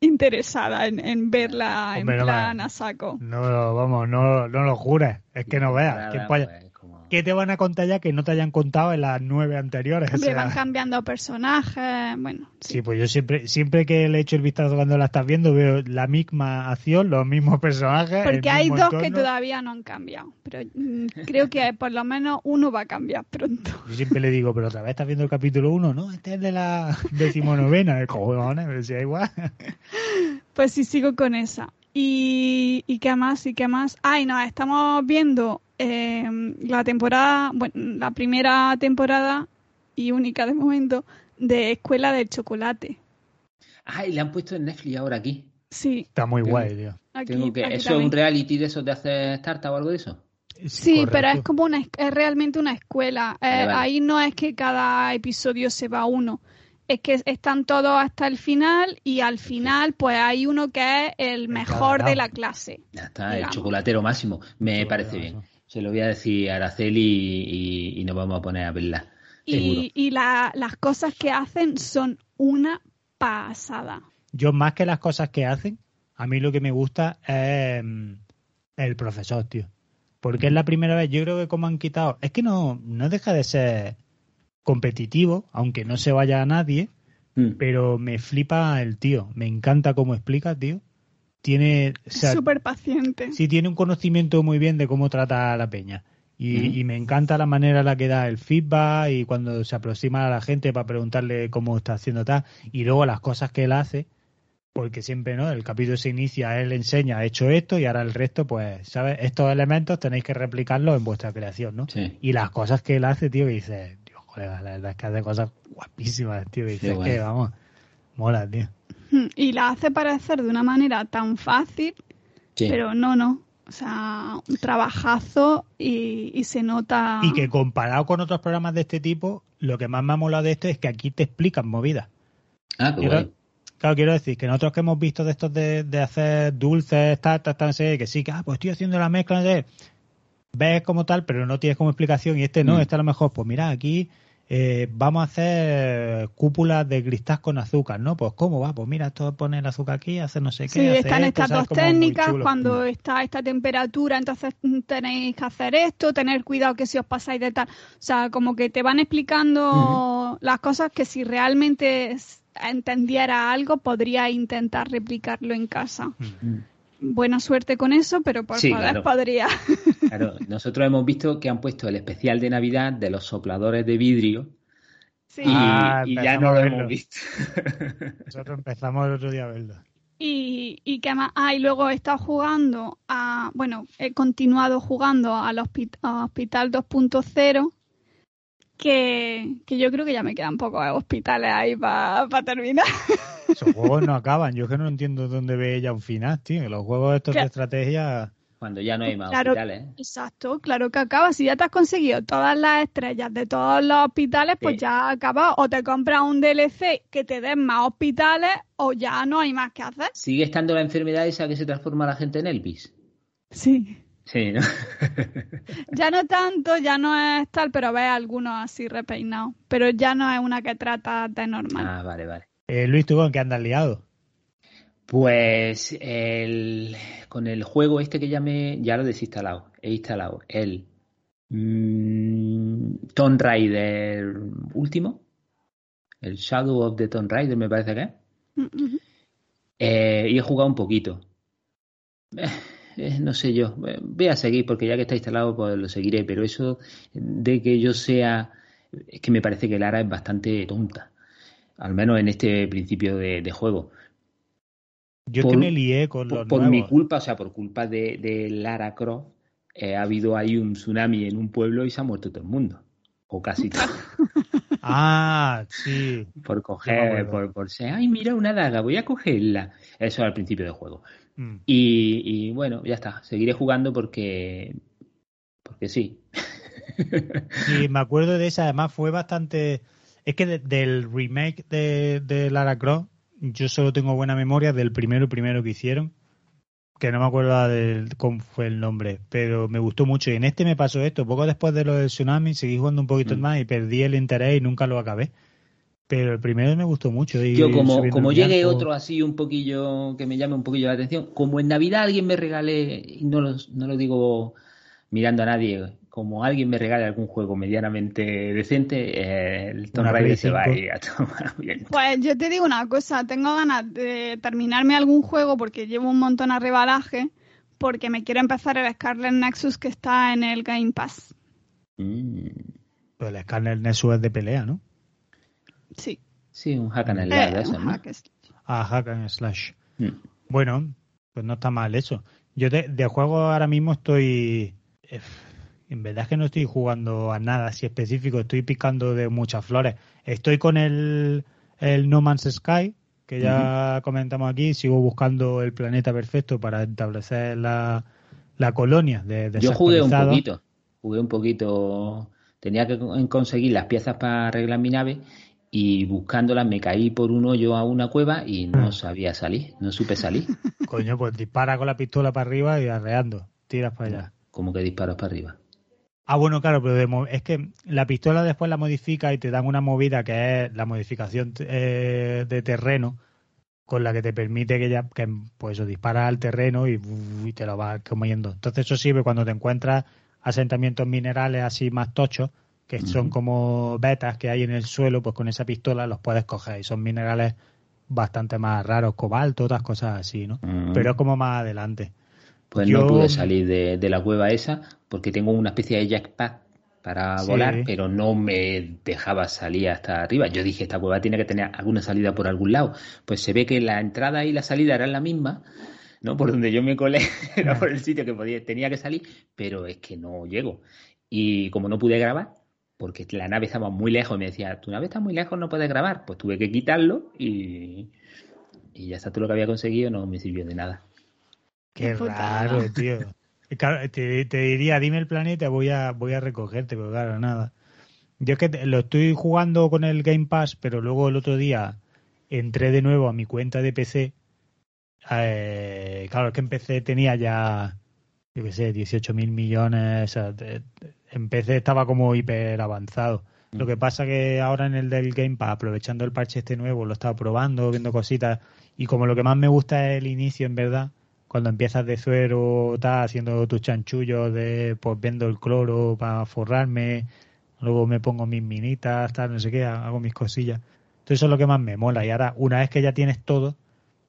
B: interesada en, en verla
A: Hombre,
B: en
A: no
B: plan
A: me-
B: a saco.
A: No, lo- vamos, no, no lo jures. Es que no veas.
C: Nada,
A: ¿Qué, polla-
C: pues, como-
A: qué te van a contar ya que no te hayan contado en las nueve anteriores? O sea,
B: van cambiando personajes, bueno, sí.
A: sí, pues yo siempre, siempre que le echo el vistazo cuando la estás viendo, veo la misma acción, los mismos personajes.
B: Porque hay dos que todavía no han cambiado, pero mm, creo que por lo menos uno va a cambiar pronto.
A: Yo siempre le digo, pero otra vez estás viendo el capítulo 1, ¿no? Este es de la [LAUGHS] decimonovena. Cojones, pero si da igual.
B: Pues sí, sigo con esa. ¿Y, y qué más? ¿Y qué más? Ay, no, estamos viendo eh, la temporada, bueno, la primera temporada y única de momento de Escuela del Chocolate.
C: Ah, y le han puesto en Netflix ahora aquí.
B: Sí,
A: Está muy
C: Tengo-
A: guay, tío.
B: aquí,
C: Tengo que...
B: aquí
C: ¿Eso es un reality de esos de hacer tarta o algo de eso?
B: Sí,
A: correcto.
B: pero es como una, es- es realmente una escuela. Eh,
C: Vale, vale.
B: Ahí no es que cada episodio se va uno. Es que están todos hasta el final y al final pues hay uno que es el mejor de la clase.
C: Ya está, el chocolatero máximo. Me parece bien. Se lo voy a decir a Araceli y, y- y nos vamos a poner a verla. Seguro.
B: Y, y la- las cosas que hacen son una pasada.
A: Yo más que las cosas que hacen, a mí lo que me gusta es mm, el profesor, tío. Porque es la primera vez, yo creo que como han quitado, es que no, no deja de ser competitivo, aunque no se vaya a nadie,
C: Mm.
A: pero me flipa el tío, me encanta cómo explica, tío. tiene, o
B: Es súper paciente.
A: sí tiene un conocimiento muy bien de cómo trata a la peña. Y,
C: Ujú.
A: y me encanta la manera en la que da el feedback y cuando se aproxima a la gente para preguntarle cómo está haciendo tal. Y luego las cosas que él hace, porque siempre, ¿no? El capítulo se inicia, él enseña, ha hecho esto y ahora el resto, pues, ¿sabes? Estos elementos tenéis que replicarlos en vuestra creación, ¿no?
C: Sí.
A: Y las cosas que él hace, tío, que dices, La verdad es que hace cosas guapísimas, tío, que dices que, vamos, mola, tío.
B: Mm, Y la hace parecer de una manera tan fácil,
C: Sí.
B: pero no, no. O sea, un trabajazo y, y se nota.
A: Y que comparado con otros programas de este tipo, lo que más me ha molado de esto es que aquí te explican movidas.
C: Ah, qué
A: Quiero-
C: guay.
A: Claro, quiero decir que nosotros que hemos visto de estos de, de hacer dulces, tal, tal, tal, que sí, que ah, pues estoy haciendo la mezcla, no sé, ves como tal, pero no tienes como explicación. Y este no,
C: Mm.
A: este a lo mejor, pues mira, aquí eh, vamos a hacer cúpulas de cristal con azúcar, ¿no? Pues cómo va, pues mira, esto pone el azúcar aquí, hace no sé qué.
B: Sí,
A: hace
B: están
A: esto,
B: estas dos técnicas. Cuando
A: Mm.
B: está esta temperatura, entonces mm, tenéis que hacer esto, tener cuidado que si os pasáis de tal. O sea, como que te van explicando las cosas que si realmente entendiera algo, podría intentar replicarlo en casa.
C: Mm.
B: Buena suerte con eso, pero por
C: Sí,
B: poder
C: claro. [LAUGHS]
B: podría.
C: Claro, nosotros hemos visto que han puesto el especial de Navidad de los sopladores de vidrio
B: Sí.
C: y,
A: Ah,
C: y ya no lo hemos visto. [LAUGHS]
A: Nosotros empezamos el otro día a verlo.
B: Y, y que más. Ah, y luego he estado jugando a. Bueno, he continuado jugando al hospi- a Hospital 2.0. Que, que yo creo que ya me quedan pocos hospitales ahí para terminar. [LAUGHS]
A: Esos juegos no acaban. Yo es que no entiendo dónde ve ella un final, tío. Los juegos estos de estrategia.
C: Cuando ya no hay más
B: Claro.
C: hospitales. ¿eh?
B: Exacto, claro que acaba. Si ya te has conseguido todas las estrellas de todos los hospitales, pues
C: Sí.
B: ya acaba. O te compras un DLC que te den más hospitales, o ya no hay más que hacer.
C: ¿Sigue estando la enfermedad esa que se transforma a la gente en Elvis?
B: Sí.
C: Sí, ¿no? [LAUGHS]
B: Ya no tanto, ya no es tal, pero ves algunos así repeinados. Pero ya no es una que trata de normal.
C: ah, vale, vale.
A: Eh, Luis, ¿tú con qué andas liado?
C: Pues el, con el juego este que ya me ya lo he desinstalado. He instalado el mm, Tomb Raider último. El Shadow of the Tomb Raider me parece que es.
B: Mm.
C: Eh, y he jugado un poquito. [LAUGHS] Eh, no sé yo. Eh, Voy a seguir porque ya que está instalado pues lo seguiré. Pero eso de que yo sea... Es que me parece que Lara es bastante tonta. Al menos en este principio de, de juego.
A: Yo
C: Por-
A: que me lié con
C: Por,
A: los
C: por mi culpa, o sea, por culpa de, de Lara Croft, eh, ha habido ahí un tsunami en un pueblo y se ha muerto todo el mundo. O casi todo. [LAUGHS]
A: Ah, sí.
C: por coger, por, por ser, ay, mira una daga, voy a cogerla. Eso al principio del juego.
A: Mm.
C: Y, y bueno, ya está. Seguiré jugando porque. Porque sí.
A: Sí, me acuerdo de esa. Además, fue bastante. Es que de- del remake de, de Lara Croft, yo solo tengo buena memoria del primero primero que hicieron. Que no me acuerdo de cómo fue el nombre, pero me gustó mucho. Y en este me pasó esto. Poco después de lo del tsunami, seguí jugando un poquito
C: Mm.
A: más y perdí el interés y nunca lo acabé. Pero el primero me gustó mucho. y
C: Yo, como, como llegue otro así un poquillo que me llame un poquillo la atención, como en Navidad alguien me regale, y no lo, no lo digo mirando a nadie, como alguien me regale algún juego medianamente decente, eh, el Tomb Raider se va a
A: 5.
C: ir a tomar [LAUGHS] bien.
B: Pues yo te digo una cosa, tengo ganas de terminarme algún juego porque llevo un montón a rebalaje, porque me quiero empezar el Scarlet Nexus que está en el Game Pass.
C: Mm,
A: Pues el escáner Nexus es de pelea, ¿no?
B: Sí.
C: sí, un hack and
B: Eh,
C: slash de
B: un
C: ¿no?
B: hack
A: Ah, Hack and Slash.
C: Mm.
A: Bueno, pues no está mal eso. Yo de, de juego ahora mismo estoy... eh, En verdad es que no estoy jugando a nada así específico, estoy picando de muchas flores. Estoy con el, el No Man's Sky, que ya comentamos aquí, sigo buscando el planeta perfecto para establecer la, la colonia de
C: Yo jugué un poquito, jugué un poquito, tenía que con- conseguir las piezas para arreglar mi nave y buscándolas me caí por un hoyo a una cueva y no sabía salir, no supe salir. [LAUGHS]
A: Coño, pues dispara con la pistola para arriba y arreando, tiras para allá.
C: Como que disparos para arriba.
A: Ah, bueno, claro, pero de es que la pistola después la modifica y te dan una movida que es la modificación eh, de terreno con la que te permite que ya que pues eso, dispara al terreno y, y te lo vas comiendo. Entonces eso sirve cuando te encuentras asentamientos minerales así más tochos, que son como vetas que hay en el suelo, pues con esa pistola los puedes coger y son minerales bastante más raros, cobalto, otras cosas así, ¿no? Pero es como más adelante.
C: Pues
A: Yo-
C: no pude salir de, de la cueva esa porque tengo una especie de jackpack para
A: Sí.
C: volar, pero no me dejaba salir hasta arriba. Yo dije, esta cueva tiene que tener alguna salida por algún lado. Pues se ve que la entrada y la salida eran la misma, ¿no? Por donde yo me colé, [LAUGHS] era por el sitio que podía, tenía que salir, pero es que no llego. Y como no pude grabar, porque la nave estaba muy lejos, y me decía, tu nave está muy lejos, no puedes grabar. Pues tuve que quitarlo y, y ya está todo lo que había conseguido, no me sirvió de nada.
A: Qué
B: putada.
A: raro, tío. Claro, te, te diría, dime el planeta, voy a, voy a recogerte, pero claro, nada. Yo es que te- lo estoy jugando con el Game Pass, pero luego el otro día entré de nuevo a mi cuenta de PC. Eh, claro, es que en PC tenía ya, yo qué sé, 18 mil millones. o sea, te- te- en PC estaba como hiper avanzado. Lo que pasa que ahora en el del Game Pass, aprovechando el parche este nuevo, lo estaba probando, viendo cositas. Y como lo que más me gusta es el inicio, en verdad, cuando empiezas de cero, tal, haciendo tus chanchullos, de pues viendo el cloro para forrarme, luego me pongo mis minitas, tal, no sé qué, hago mis cosillas. Entonces eso es lo que más me mola. Y ahora, una vez que ya tienes todo,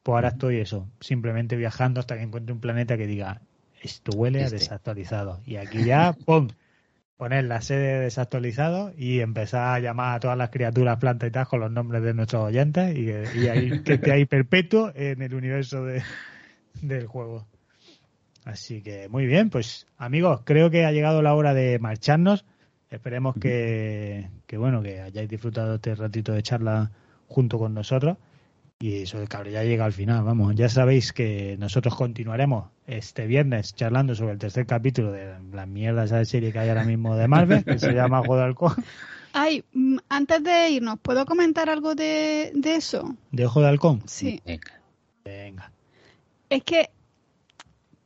A: pues ahora estoy eso, simplemente viajando hasta que encuentre un planeta que diga, esto huele a
C: Este.
A: desactualizado. Y aquí ya, [LAUGHS] ¡pum! Poner la sede de desactualizado y empezar a llamar a todas las criaturas, plantas y tal con los nombres de nuestros oyentes y, que- y [LAUGHS] ahí, que esté ahí perpetuo en el universo de, del juego. Así que muy bien, pues amigos, creo que ha llegado la hora de marcharnos. Esperemos que, que bueno, que hayáis disfrutado este ratito de charla junto con nosotros. Y eso, claro, ya llega al final, vamos. Ya sabéis que nosotros continuaremos este viernes charlando sobre el tercer capítulo de la mierda esa serie que hay ahora mismo de Marvel, que se llama Juego de Halcón.
B: Ay, mm, antes de irnos, ¿puedo comentar algo de, de eso?
A: ¿De Ojo de Halcón?
B: Sí.
C: Venga.
A: Venga.
B: Es que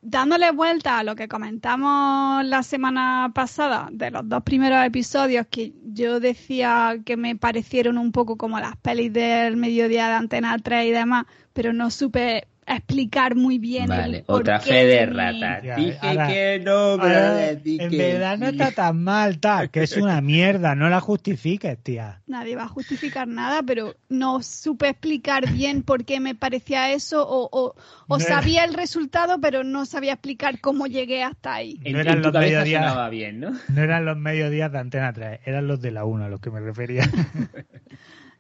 B: dándole vuelta a lo que comentamos la semana pasada de los dos primeros episodios que yo decía que me parecieron un poco como las pelis del mediodía de Antena 3 y demás, pero no supe explicar muy bien. el
C: Vale, otra fe de rata.
A: Ya,
C: Dije
A: ahora-
C: que no, pero
A: en verdad no está tan mal, tal, que es una [LAUGHS] mierda, no la justifiques, tía.
B: Nadie va a justificar nada, pero no supe explicar bien por qué me parecía eso o, o, o
A: No era-
B: sabía el resultado, pero no sabía explicar cómo llegué hasta ahí.
A: No eran
C: en
A: los mediodías.
C: bien, ¿no?
A: No eran los mediodías de Antena 3, eran los de la 1 a los que me refería. [LAUGHS]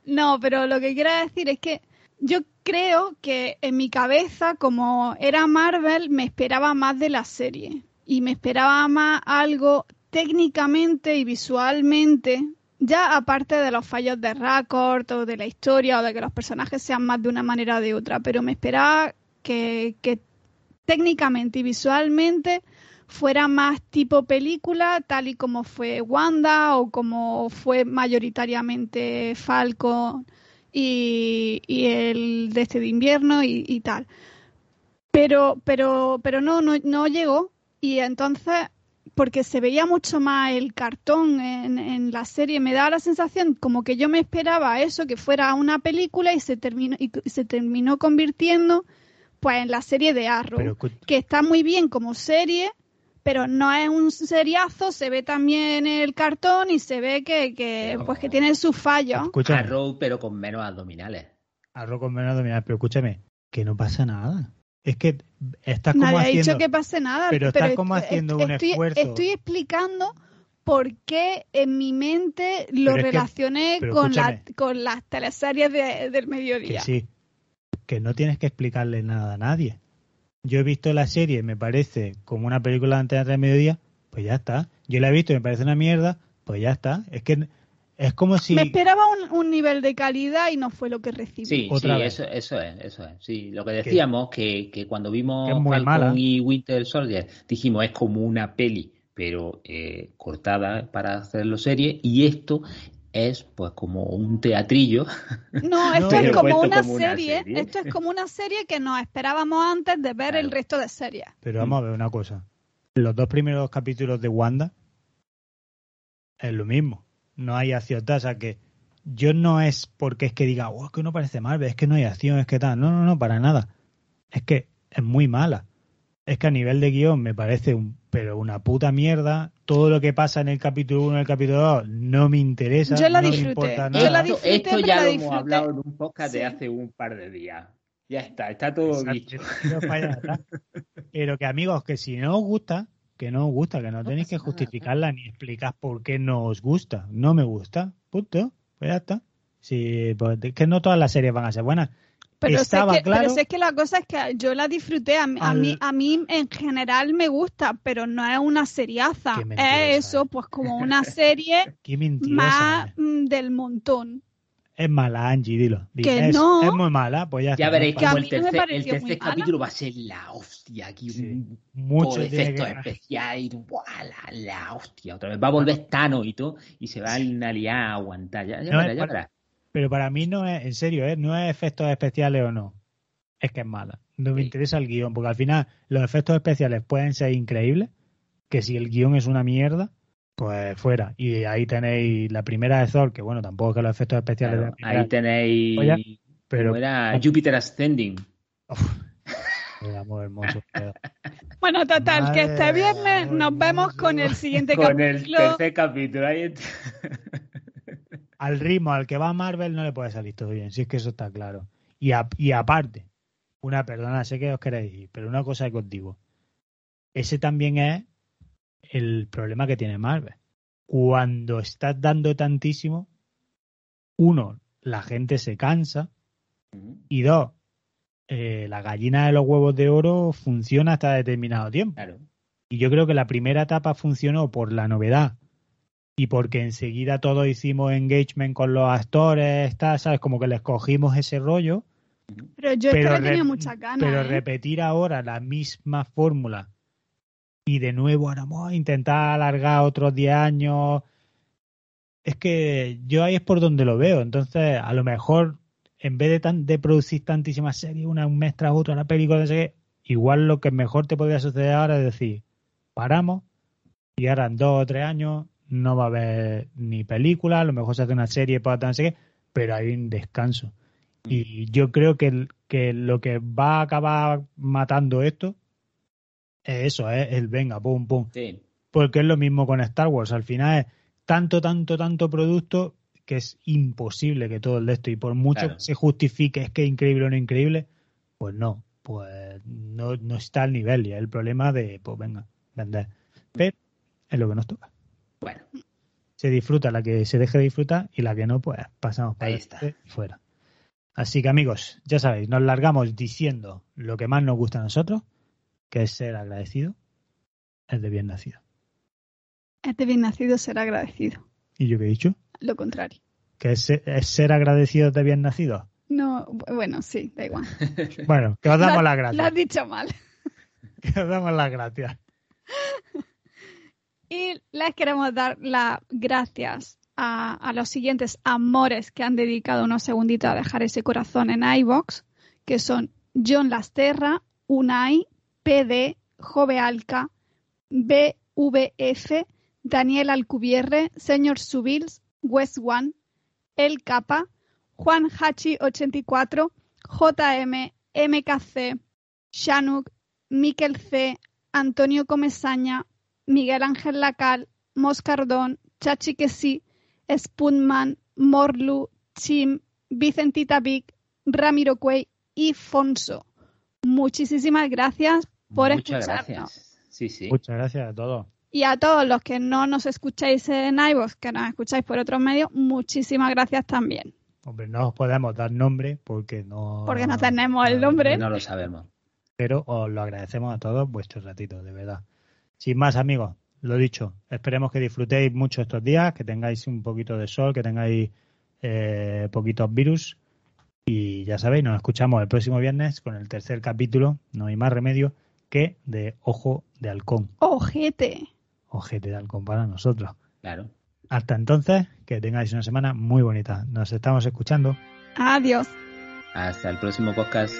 B: No, pero lo que quiero decir es que yo creo que en mi cabeza, como era Marvel, me esperaba más de la serie. Y me esperaba más algo técnicamente y visualmente, ya aparte de los fallos de Record o de la historia o de que los personajes sean más de una manera o de otra, pero me esperaba que, que técnicamente y visualmente fuera más tipo película, tal y como fue Wanda o como fue mayoritariamente Falcon y, y el de este de invierno y, y tal. Pero, pero, pero no, no, no llegó y entonces porque se veía mucho más el cartón en, en la serie, me daba la sensación como que yo me esperaba eso, que fuera una película y se terminó, y se terminó convirtiendo pues en la serie de Arrow
A: Pero
B: que está muy bien como serie, pero no es un seriazo, se ve también el cartón y se ve que, que pues que tiene sus fallos.
A: escúchame,
C: Arrow, pero con menos abdominales.
A: arroz con menos abdominal, pero escúchame, que no pasa nada. Es que estás como
B: Nadie ha
A: haciendo...
B: dicho que pase nada,
A: pero estás como
B: est-
A: haciendo un
B: estoy,
A: esfuerzo.
B: Estoy explicando por qué en mi mente lo
A: Pero es que-
B: relacioné
A: pero
B: con, la, con las teleseries de- del
A: Que
B: mediodía.
A: sí, que no tienes que explicarle nada a nadie. Yo he visto la serie, me parece como una película de Antena 3 Mediodía, pues ya está. Yo la he visto y me parece una mierda, pues ya está. Es que es como si...
B: Me esperaba un, un nivel de calidad y no fue lo que recibí.
C: Sí,
A: Otra
C: sí,
A: vez.
C: eso, eso es, eso es. Sí, lo que decíamos, que, que cuando vimos
A: Que es muy
C: Falcon
A: mala.
C: y Winter Soldier, dijimos es como una peli, pero eh, cortada para hacerlo serie, y esto es pues como un teatrillo. [LAUGHS]
B: No, esto es como una,
C: como una
B: serie,
C: serie.
B: esto es como una serie que nos esperábamos antes de ver el resto de series.
A: Pero vamos a ver una cosa. Los dos primeros capítulos de Wanda es lo mismo. No hay acción. O sea que yo no es porque es que diga, oh, es que no parece Marvel, es que no hay acción, es que tal. No, no, no, para nada. Es que es muy mala. es que a nivel de guion me parece un, pero una puta mierda. Todo lo que pasa en el capítulo 1 y el capítulo 2 no me interesa.
B: Yo la
A: no me importa
B: Yo
A: nada.
B: la
C: esto,
B: disfruté,
C: esto ya lo
B: disfruté.
C: hemos hablado en un podcast
B: Sí.
C: de hace un par de días. Ya está, está todo dicho. [LAUGHS]
A: Pero que amigos, que si no os gusta, que no os gusta, que no,
C: No
A: tenéis que
C: nada,
A: justificarla ni explicar por qué no os gusta. No me gusta, punto. Pues ya está. Sí, pues, es que no todas las series van a ser buenas.
B: Pero,
A: Estaba
B: sé que,
A: claro-
B: pero sé que la cosa es que yo la disfruté. A mí, a,
A: Al-
B: mí, a mí en general me gusta, pero no es una seriaza. Es eso, pues como una serie [LAUGHS] más mm, del montón.
A: Es mala, Angie, dilo. Di,
B: Que
A: es,
B: no.
A: es muy mala, pues ya,
C: Ya
A: está,
C: veréis
B: a
C: como el
B: mí no me
C: tercer, el
B: pareció muy
C: tercer
B: mala.
C: capítulo va a ser la hostia. Aquí
A: Sí.
C: un
A: Mucho
C: efectos especiales y ¡buah, la, la hostia. Otra vez va a volver Thanos y todo y se va a liar a aguantar. Ya, ya
A: No,
C: verás,
A: es
C: ya
A: para-
C: verás.
A: Pero para mí no es, en serio, ¿eh? no es efectos especiales o no. Es que es mala. No me
C: Sí.
A: interesa el guion, porque al final los efectos especiales pueden ser increíbles, que si el guion es una mierda, pues fuera. Y ahí tenéis la primera de Thor, que bueno, tampoco es que los efectos especiales de la primera,
C: ahí tenéis.
A: Oye, pero
C: ¿cómo era Jupiter Ascending.
A: Muy hermoso. pero- [LAUGHS]
B: Bueno, total, que este viernes nos vemos con el siguiente
C: Con el
B: capítulo.
C: tercer capítulo. Ahí está. [LAUGHS]
A: al ritmo al que va Marvel no le puede salir todo bien, si es que eso está claro. Y, a- y aparte, una perdona, sé que os queréis ir, pero una cosa que os digo. Ese también es el problema que tiene Marvel. Cuando estás dando tantísimo, uno, la gente se cansa, y dos, eh, la gallina de los huevos de oro funciona hasta determinado tiempo.
C: Claro.
A: Y yo creo que la primera etapa funcionó por la novedad y porque enseguida todos hicimos engagement con los actores, tal, ¿sabes? Como que les cogimos ese rollo.
B: Pero yo
A: re-
B: tenía muchas ganas.
A: pero
B: ¿eh?
A: repetir ahora la misma fórmula y de nuevo ahora vamos a intentar alargar otros 10 años. Es que yo ahí es por donde lo veo. Entonces, a lo mejor, en vez de, tan, de producir tantísimas series, una un mes tras otra, la película, no sé qué, igual lo que mejor te podría suceder ahora es decir, paramos y ahora en dos o tres años no va a haber ni película, a lo mejor se hace una serie para no sé qué, pero hay un descanso. Y yo creo que, que lo que va a acabar matando esto es eso, es el venga, pum, pum.
C: Sí.
A: Porque es lo mismo con Star Wars. Al final es tanto, tanto, tanto producto que es imposible que todo el de esto, y por mucho
C: Claro.
A: que se justifique es que es increíble o no increíble, pues no, pues no, no está al nivel. Y es el problema de, pues venga, vender. Pero es lo que nos toca.
C: Bueno,
A: Se disfruta la que se deje de disfrutar y la que no, pues pasamos para
C: Ahí
A: fuera. Así que amigos, ya sabéis, nos largamos diciendo lo que más nos gusta a nosotros, que es ser agradecido, es de bien nacido.
B: Este bien nacido será agradecido.
A: ¿Y yo qué he dicho?
B: Lo contrario.
A: ¿Que es, ser- es ser agradecido de bien nacido?
B: No, bueno, sí, da igual.
A: Bueno, que os damos
B: Lo-
A: las
B: Lo
A: gracias.
B: has dicho mal. [LAUGHS]
A: Que os damos las gracias.
B: Y les queremos dar las gracias a, los siguientes amores que han dedicado unos segunditos a dejar ese corazón en iBox, que son John Lasterra, Unai, PD, Jove Alca, BVF, Daniel Alcubierre, Señor Subils, West One, El Capa, Juan Hachi 84, JM, MKC, Shanuk, Miquel C, Antonio Comesaña, Miguel Ángel Lacal, Moscardón, Chachi que sí, Spoonman, Morlu, Chim, Vicentita Vic, Ramiro Cuey y Fonso. Muchísimas gracias por
C: muchas
B: escucharnos.
C: gracias. Sí, sí.
A: Muchas gracias a todos.
B: Y a todos los que no nos escucháis en iVoox, que nos escucháis por otros medios, muchísimas gracias también.
A: Hombre, no os podemos dar nombre porque no...
B: Porque no tenemos el nombre.
C: No lo sabemos.
A: pero os lo agradecemos a todos vuestros ratitos, de verdad. Sin más, amigos, lo dicho, esperemos que disfrutéis mucho estos días, que tengáis un poquito de sol, que tengáis eh, poquitos virus. Y ya sabéis, nos escuchamos el próximo viernes con el tercer capítulo, no hay más remedio que de Ojo de Halcón.
B: Ojete.
A: Ojete de Halcón para nosotros.
C: Claro.
A: Hasta entonces, que tengáis una semana muy bonita. Nos estamos escuchando.
B: Adiós.
C: Hasta el próximo podcast.